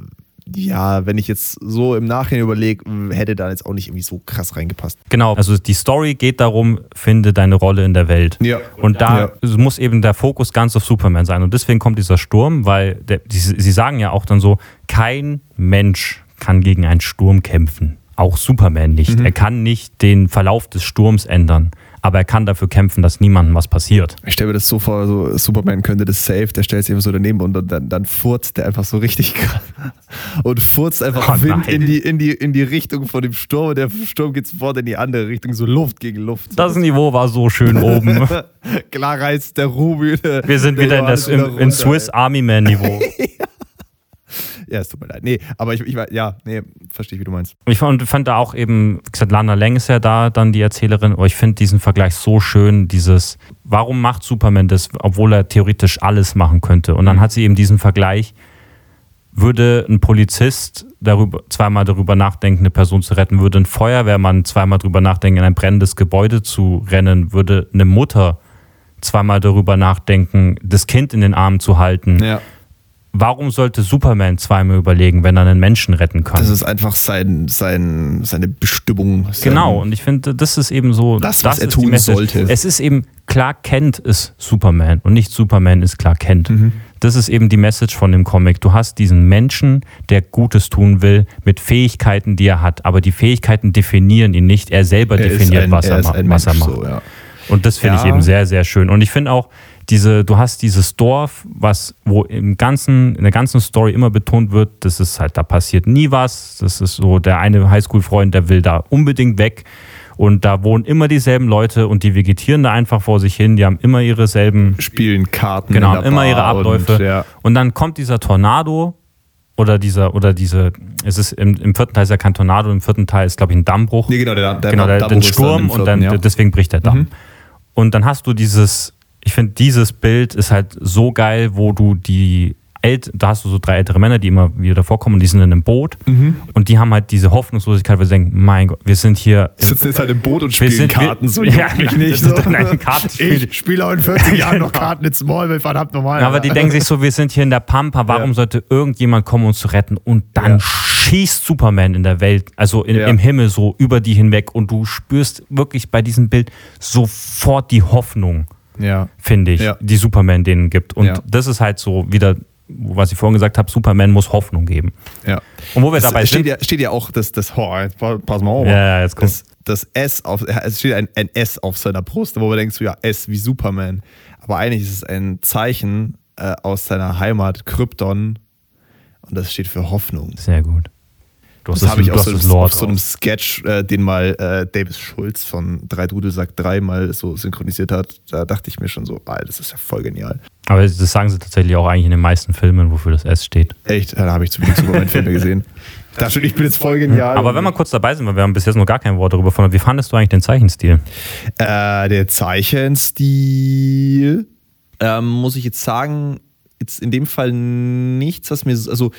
ja, wenn ich jetzt so im Nachhinein überlege, hätte da jetzt auch nicht irgendwie so krass reingepasst. Genau, also die Story geht darum, finde deine Rolle in der Welt. Ja. Und da Ja. muss eben der Fokus ganz auf Superman sein. Und deswegen kommt dieser Sturm, weil der, die, sie sagen ja auch dann so, kein Mensch kann gegen einen Sturm kämpfen. Auch Superman nicht. Er kann nicht den Verlauf des Sturms ändern. aber er kann dafür kämpfen, dass niemandem was passiert. Ich stelle mir das so vor, so Superman könnte das safe, der stellt sich einfach so daneben und dann, dann furzt der einfach so richtig krass <laughs> und furzt einfach Oh Wind nein. in die, in, die, in die Richtung von dem Sturm und der Sturm geht sofort in die andere Richtung, so Luft gegen Luft. Das Niveau war so schön oben. <laughs> Klar reißt der Ruby. Wir sind der wieder in, das, in runter, Swiss Army Man Niveau. <laughs> Ja, es tut mir leid. Nee, aber ich, ich war- ja, nee, verstehe ich, wie du meinst. Ich fand, fand da auch eben, wie gesagt, Lana Lang ist ja da, dann die Erzählerin, aber ich finde diesen Vergleich so schön, dieses, warum macht Superman das, obwohl er theoretisch alles machen könnte? Und dann hat sie eben diesen Vergleich, würde ein Polizist darüber, zweimal darüber nachdenken, eine Person zu retten, würde ein Feuerwehrmann zweimal darüber nachdenken, in ein brennendes Gebäude zu rennen, würde eine Mutter zweimal darüber nachdenken, das Kind in den Arm zu halten. Ja. Warum sollte Superman zweimal überlegen, wenn er einen Menschen retten kann? Das ist einfach sein, sein, seine Bestimmung. Sein, Genau, und ich finde, das ist eben so. Das, was er ist die tun sollte. Es ist eben, Clark Kent ist Superman und nicht Superman ist Clark Kent. Mhm. Das ist eben die Message von dem Comic. Du hast diesen Menschen, der Gutes tun will, mit Fähigkeiten, die er hat. Aber die Fähigkeiten definieren ihn nicht. Er selber Er definiert, ein- was, er, ein was er Mensch, macht. So, ja. Und das finde ich Ja. eben sehr, sehr schön. Und ich finde auch, diese, du hast dieses Dorf, was, wo im ganzen, in der ganzen Story immer betont wird, das ist halt, da passiert nie was. Das ist so, der eine Highschool-Freund, der will da unbedingt weg. Und da wohnen immer dieselben Leute und die vegetieren da einfach vor sich hin. Die haben immer ihre selben, Spielen Karten. genau, der immer Bar ihre Abläufe. Und, ja. Und dann kommt dieser Tornado oder dieser, oder diese, es ist im, im vierten Teil ist ja kein Tornado, im vierten Teil ist, glaube ich, ein Dammbruch Nee, genau, der, der, genau, der, Dammbruch den ist dann Sturm im und dann vierten, ja. deswegen bricht der Damm. Mhm. Und dann hast du dieses, ich finde, dieses Bild ist halt so geil, wo du die ält, da hast du so drei ältere Männer, die immer wieder vorkommen und die sind in einem Boot Mhm. und die haben halt diese Hoffnungslosigkeit, weil sie denken, mein Gott, wir sind hier. im- sitzen jetzt halt im Boot und spielen sind- Karten. so <laughs> Ja, juckt mich genau, nicht. <laughs> So. ein Kartenspiel. <laughs> Ich spiele auch in 40 Jahren noch Karten in Smallville, verdammt normal. aber die denken sich so, wir sind hier in der Pampa, warum Ja. sollte irgendjemand kommen, uns zu retten? Und dann Ja. schießt Superman in der Welt, also in, im Himmel so über die hinweg und du spürst wirklich bei diesem Bild sofort die Hoffnung. Ja. finde ich, Ja. die Superman denen gibt. Und Ja. das ist halt so wieder, was ich vorhin gesagt habe, Superman muss Hoffnung geben. ja. Und wo wir Es dabei steht sind, ja, steht ja auch das, das oh, jetzt pass mal auf. Ja, jetzt kommt's. das, das S auf, es steht ein, ein S auf seiner Brust, wo man denkt, so, ja, S wie Superman. Aber eigentlich ist es ein Zeichen äh, aus seiner Heimat, Krypton. Und das steht für Hoffnung. sehr gut. Du hast Das das, habe ich hast so, so einem. Sketch, äh, den mal äh, Davis Schulz von Drei Dudel sagt drei mal so synchronisiert hat. Da dachte ich mir schon so, ah, das ist ja voll genial. Aber das sagen sie tatsächlich auch eigentlich in den meisten Filmen, wofür das S steht. Echt, da habe ich zu wenig Superman-Filme gesehen. <laughs> Da schon, ich bin jetzt voll genial. Aber wenn wir kurz dabei sind, weil wir haben bis jetzt noch gar kein Wort darüber verloren, wie fandest du eigentlich den Zeichenstil? Äh, der Zeichenstil, ähm, muss ich jetzt sagen, jetzt in dem Fall nichts, was mir, also,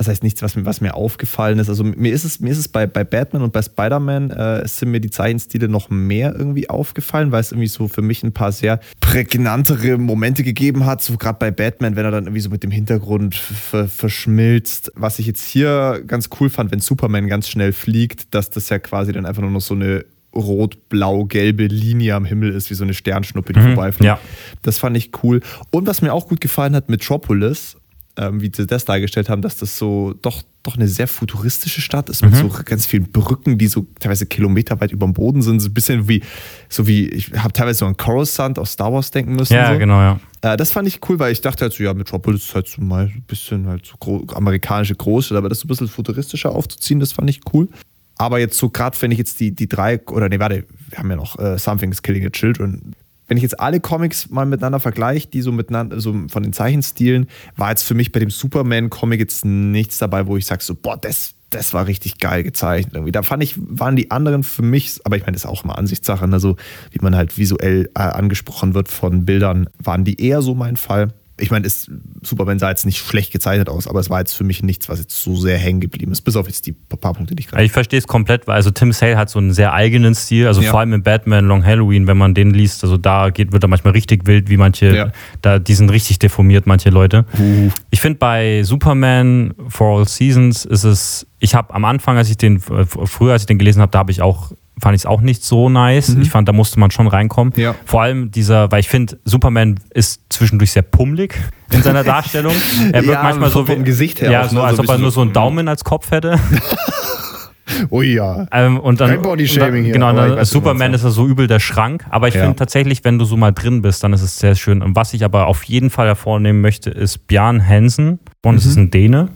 was heißt nichts, was mir, was mir aufgefallen ist. Also mir ist es, mir ist es bei, bei Batman und bei Spider-Man, äh, sind mir die Zeichenstile noch mehr irgendwie aufgefallen, weil es irgendwie so für mich ein paar sehr prägnantere Momente gegeben hat. So gerade bei Batman, wenn er dann irgendwie so mit dem Hintergrund ver verschmilzt. Was ich jetzt hier ganz cool fand, wenn Superman ganz schnell fliegt, dass das ja quasi dann einfach nur noch so eine rot-blau-gelbe Linie am Himmel ist, wie so eine Sternschnuppe, die vorbeifliegt. ja. Das fand ich cool. Und was mir auch gut gefallen hat, Metropolis, ähm, wie sie das dargestellt haben, dass das so doch, doch eine sehr futuristische Stadt ist, mit so ganz vielen Brücken, die so teilweise kilometerweit über dem Boden sind. So ein bisschen wie, so wie, ich habe teilweise so an Coruscant aus Star Wars denken müssen. Ja, so. genau, ja. Äh, das fand ich cool, weil ich dachte halt so, ja, Metropolis ist halt so mal ein bisschen halt so gro amerikanische Großstadt, aber das so ein bisschen futuristischer aufzuziehen, das fand ich cool. Aber jetzt so gerade, wenn ich jetzt die, die drei, oder nee, warte, wir haben ja noch äh, Something is Killing the Children. Wenn ich jetzt alle Comics mal miteinander vergleiche, die so miteinander, so von den Zeichenstilen, war jetzt für mich bei dem Superman-Comic jetzt nichts dabei, wo ich sage so, boah, das, das war richtig geil gezeichnet. Irgendwie. Da fand ich, waren die anderen für mich, aber ich meine, das ist auch immer Ansichtssache, ne? so wie man halt visuell äh, angesprochen wird von Bildern, waren die eher so mein Fall. Ich meine, ist, Superman sah jetzt nicht schlecht gezeichnet aus, aber es war jetzt für mich nichts, was jetzt so sehr hängen geblieben ist, bis auf jetzt die paar Punkte, die ich gerade. Ich verstehe es komplett, weil also Tim Sale hat so einen sehr eigenen Stil, also Ja. vor allem in Batman Long Halloween, wenn man den liest, also da geht, wird er manchmal richtig wild, wie manche, Ja. da, die sind richtig deformiert, manche Leute. Uh. Ich finde bei Superman For All Seasons ist es, ich habe am Anfang, als ich den, äh, früher als ich den gelesen habe, da habe ich auch, fand ich es auch nicht so nice. Ich fand, da musste man schon reinkommen. Mhm. Ja. Vor allem dieser, weil ich finde, Superman ist zwischendurch sehr pummelig in seiner <laughs> Darstellung. Er wirkt Ja, manchmal so vom- vom Gesicht her Ja, auch, so, ne? als So ob er nur so- so einen Daumen als Kopf hätte. <laughs> <laughs> Oh ja. Ähm, und dann, Kein Bodyshaming hier, Genau, dann, Superman ist ja so übel der Schrank. Aber ich Ja. finde tatsächlich, wenn du so mal drin bist, dann ist es sehr schön. Und was ich aber auf jeden Fall hervornehmen möchte, ist Bjarne Hansen. Und es ist Mhm. ein Däne.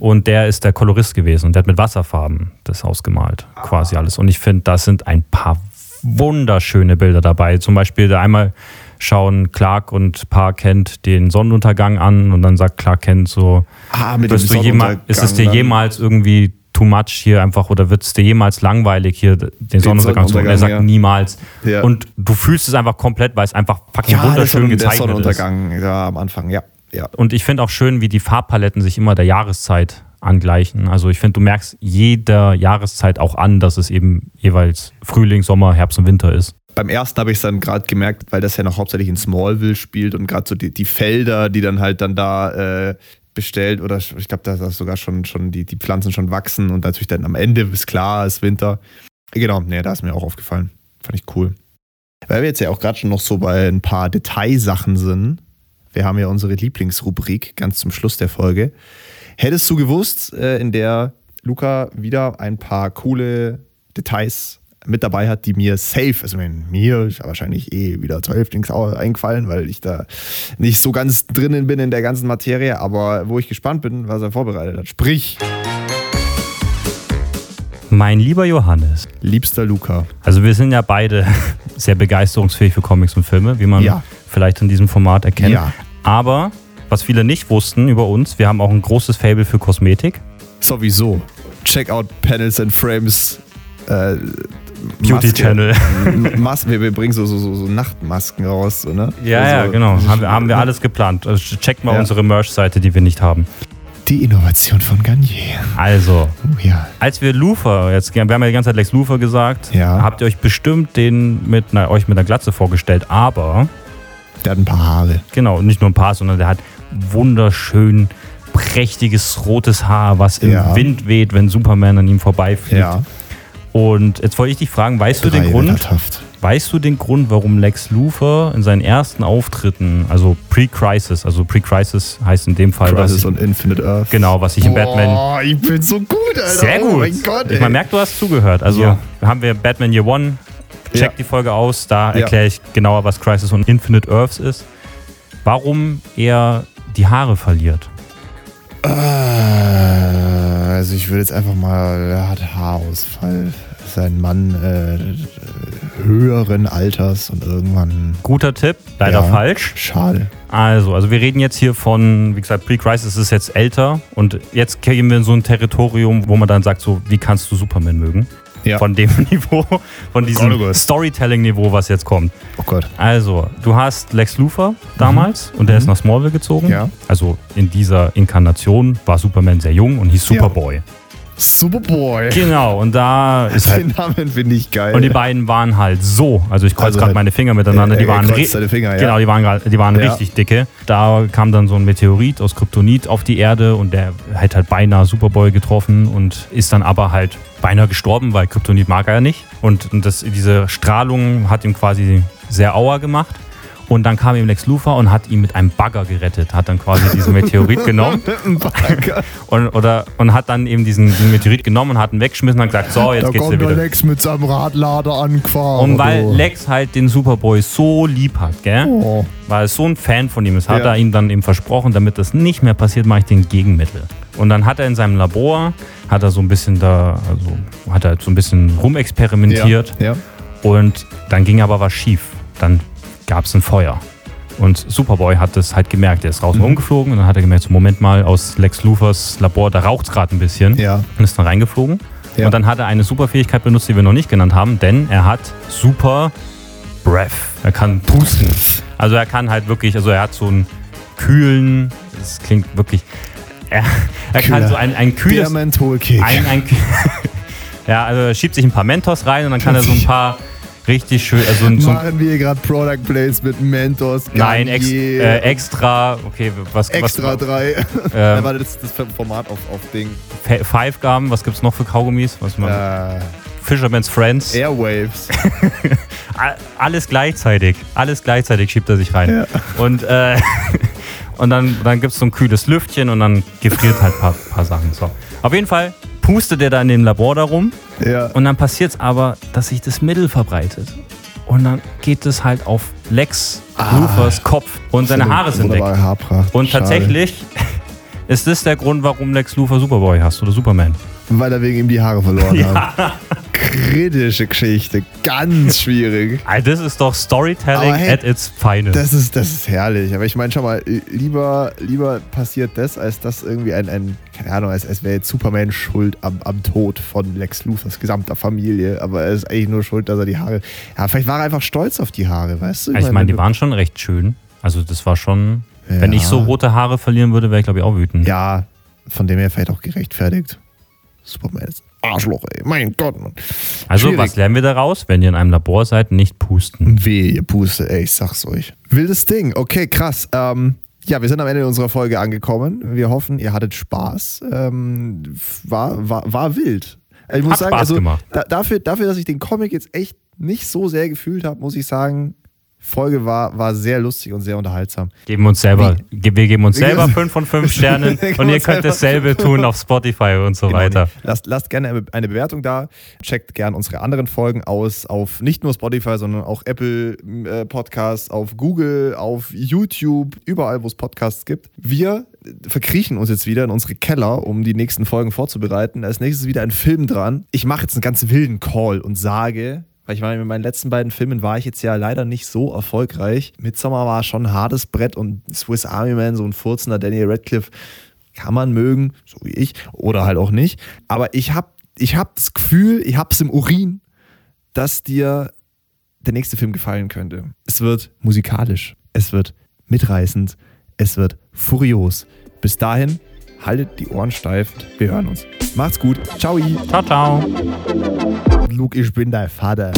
Und der ist der Kolorist gewesen. Und der hat mit Wasserfarben das ausgemalt. Quasi alles. Und ich finde, da sind ein paar wunderschöne Bilder dabei. Zum Beispiel da einmal schauen Clark und Pa Kent den Sonnenuntergang an und dann sagt Clark Kent so, Ah, mit dem du jemals, ist es dir jemals irgendwie too much hier einfach oder wird es dir jemals langweilig hier den, Sonnenuntergang zu machen? Und er sagt Sonnenuntergang, ja. niemals. Ja. Und du fühlst es einfach komplett, weil es einfach fucking Ja, der, wunderschön Sonnen, der gezeichnet ist. Sonnenuntergang ja, am Anfang, ja. ja. Und ich finde auch schön, wie die Farbpaletten sich immer der Jahreszeit angleichen. Also ich finde, du merkst jeder Jahreszeit auch an, dass es eben jeweils Frühling, Sommer, Herbst und Winter ist. Beim ersten habe ich es dann gerade gemerkt, weil das ja noch hauptsächlich in Smallville spielt und gerade so die, die Felder, die dann halt dann da äh, bestellt oder ich glaube, da ist sogar schon, schon die, die Pflanzen schon wachsen und natürlich dann am Ende ist klar, ist Winter. Genau, nee, da ist mir auch aufgefallen. Fand ich cool. Weil wir jetzt ja auch gerade schon noch so bei ein paar Detailsachen sind. Wir haben ja unsere Lieblingsrubrik ganz zum Schluss der Folge. Hättest du gewusst, äh, in der Luca wieder ein paar coole Details mit dabei hat, die mir safe, also mir ist ja wahrscheinlich eh wieder nichts au- eingefallen, weil ich da nicht so ganz drinnen bin in der ganzen Materie, aber wo ich gespannt bin, was er vorbereitet hat. Sprich, Mein lieber Johannes, liebster Luca. also wir sind ja beide <laughs> sehr begeisterungsfähig für Comics und Filme, wie man Ja. vielleicht in diesem Format erkennt. Ja. Aber was viele nicht wussten über uns, wir haben auch ein großes Fable für Kosmetik. Sowieso. Check out Panels and Frames. Äh, Beauty. Channel. Mas wir, wir bringen so, so, so, so Nachtmasken raus, so, ne? Ja, also, ja, genau. Haben wir, haben wir alles geplant. Also checkt mal Ja. unsere Merch-Seite, die wir nicht haben. Die Innovation von Garnier. Also, Oh, ja. als wir Lufer, jetzt, wir haben ja die ganze Zeit Lex Lufer gesagt, Ja. habt ihr euch bestimmt den mit einer, euch mit einer Glatze vorgestellt, aber Der hat ein paar Haare. genau, nicht nur ein paar, sondern der hat wunderschön prächtiges rotes Haar, was im Ja. Wind weht, wenn Superman an ihm vorbeifliegt. Ja. Und jetzt wollte ich dich fragen, weißt du den Grund? Wettertaft. Weißt du den Grund, warum Lex Luthor in seinen ersten Auftritten, also Pre-Crisis, also Pre-Crisis heißt in dem Fall, was Crisis und Infinite Earth. genau, was ich in Batman Oh, ich bin so gut, Alter. sehr Oh gut. mein Gott, ich man merkt, du hast zugehört. Also Ja. haben wir Batman Year One. Check Ja. die Folge aus, da Ja. erkläre ich genauer, was Crisis und Infinite Earths ist. Warum er die Haare verliert. Äh, Also ich würde jetzt einfach mal, er hat Haarausfall. Ist ein Mann äh, höheren Alters und irgendwann Guter Tipp, leider Ja. falsch. schade. Also, also wir reden jetzt hier von, wie gesagt, Pre-Crisis ist jetzt älter und jetzt gehen wir in so ein Territorium, wo man dann sagt, so, wie kannst du Superman mögen? Ja. Von dem <laughs> Niveau, von diesem oh. Storytelling-Niveau, was jetzt kommt. Oh Gott. Also, du hast Lex Luthor damals und der ist nach Smallville gezogen. Mhm. Ja. Also in dieser Inkarnation war Superman sehr jung und hieß Superboy. Superboy. Genau, und da ist halt. Den Namen finde ich geil. Und die beiden waren halt so, also ich kreuze Also gerade halt- meine Finger miteinander, die Er- er waren, seine Finger, ja. genau, die waren, die waren Ja. richtig dicke. Da kam dann so ein Meteorit aus Kryptonit auf die Erde und der hat halt beinahe Superboy getroffen und ist dann aber halt beinahe gestorben, weil Kryptonit mag er ja nicht. Und, und das, diese Strahlung hat ihm quasi sehr auer gemacht. Und dann kam ihm Lex Luthor und hat ihn mit einem Bagger gerettet, hat dann quasi diesen Meteorit <laughs> genommen und, oder, und hat dann eben diesen, diesen Meteorit genommen und hat ihn weggeschmissen und hat gesagt, so, jetzt da geht's dir kommt der wieder. Lex mit seinem Radlader angefahren. Und weil du. Lex halt den Superboy so lieb hat, gell? Oh. weil er so ein Fan von ihm ist, hat Ja. er ihm dann eben versprochen, damit das nicht mehr passiert, mache ich den Gegenmittel. Und dann hat er in seinem Labor, hat er so ein bisschen da, also hat er so ein bisschen rumexperimentiert Ja. ja. und dann ging aber was schief. Dann gab es ein Feuer. Und Superboy hat das halt gemerkt. Er ist Mhm. raus rumgeflogen und dann hat er gemerkt, so Moment mal, aus Lex Luthers Labor, da raucht es gerade ein bisschen. Ja. Und ist dann reingeflogen. Ja. Und dann hat er eine Superfähigkeit benutzt, die wir noch nicht genannt haben, denn er hat Super Breath. Er kann pusten. Also er kann halt wirklich, also er hat so einen kühlen, das klingt wirklich, er, er kann so ein, ein Der kühles, Mentholkick. ein, ein, <laughs> ja, also er schiebt sich ein paar Mentos rein und dann kann er so ein paar richtig schön, also Machen wir gerade Product Plays mit Mentos. nein, ex, äh, extra, okay, was, Extra was, drei. <laughs> ähm, ja, warte, das ist das Format auf, auf Ding. Five Gum, was gibt's noch für Kaugummis? Was man, Äh, Fisherman's Friends. Airwaves. <laughs> Alles gleichzeitig. Alles gleichzeitig schiebt er sich rein. Und, äh, <laughs> und dann, dann gibt es so ein kühles Lüftchen und dann gefriert halt ein paar, paar Sachen. So. Auf jeden Fall, pustet er da in dem Labor darum. Ja. Und dann passiert es aber, dass sich das Mittel verbreitet. Und dann geht es halt auf Lex Ah. Luthers Kopf und seine Haare sind weg. Haarpracht. Und Schade. tatsächlich <laughs> ist das der Grund, warum Lex Luthor Superboy hast oder Superman. Weil er wegen ihm die Haare verloren hat. Kritische Geschichte. Ganz schwierig. Also das ist doch Storytelling hey, at its finest. Das ist, das ist herrlich. Aber ich meine, schau mal, lieber, lieber passiert das, als dass irgendwie ein, ein keine Ahnung, als, als wäre jetzt Superman schuld am, am Tod von Lex Luthers gesamter Familie. Aber er ist eigentlich nur schuld, dass er die Haare. Ja, vielleicht war er einfach stolz auf die Haare, weißt du? ich meine, die waren schon recht schön. Also das war schon. Wenn Ja. ich so rote Haare verlieren würde, wäre ich glaube ich auch wütend. Ja, von dem her vielleicht auch gerechtfertigt. Superman ist Arschloch, ey. Mein Gott, Mann. also Schwierig. was lernen wir daraus? Wenn ihr in einem Labor seid, nicht pusten. Weh, ihr Puste, ey, ich sag's euch. Wildes Ding, okay, krass. Ähm, ja, wir sind am Ende unserer Folge angekommen. Wir hoffen, ihr hattet Spaß. Ähm, war, war, war wild. Ich muss Hat sagen, Spaß also gemacht. da, dafür, dafür, dass ich den Comic jetzt echt nicht so sehr gefühlt habe, muss ich sagen, Folge war, war sehr lustig und sehr unterhaltsam. Geben uns selber, ge- wir geben uns Wir selber geben- 5 von 5 <laughs> Sternen und ihr könnt selber dasselbe tun auf Spotify und so Genau, weiter. nee. Lasst, lasst gerne eine- eine Bewertung da. Checkt gerne unsere anderen Folgen aus auf nicht nur Spotify, sondern auch Apple äh, Podcasts, auf Google, auf YouTube, überall, wo es Podcasts gibt. Wir verkriechen uns jetzt wieder in unsere Keller, um die nächsten Folgen vorzubereiten. Als nächstes wieder ein Film dran. Ich mache jetzt einen ganz wilden Call und sage, weil ich meine, mit meinen letzten beiden Filmen war ich jetzt ja leider nicht so erfolgreich. Midsommar war schon ein hartes Brett und Swiss Army Man, so ein furzender Daniel Radcliffe, kann man mögen, so wie ich, oder halt auch nicht. Aber ich habe ich hab das Gefühl, ich habe es im Urin, dass dir der nächste Film gefallen könnte. Es wird musikalisch, es wird mitreißend, es wird furios. Bis dahin, haltet die Ohren steif. Wir hören uns. Macht's gut. Ciao. Ciao, ciao. Luke, ich bin dein Vater.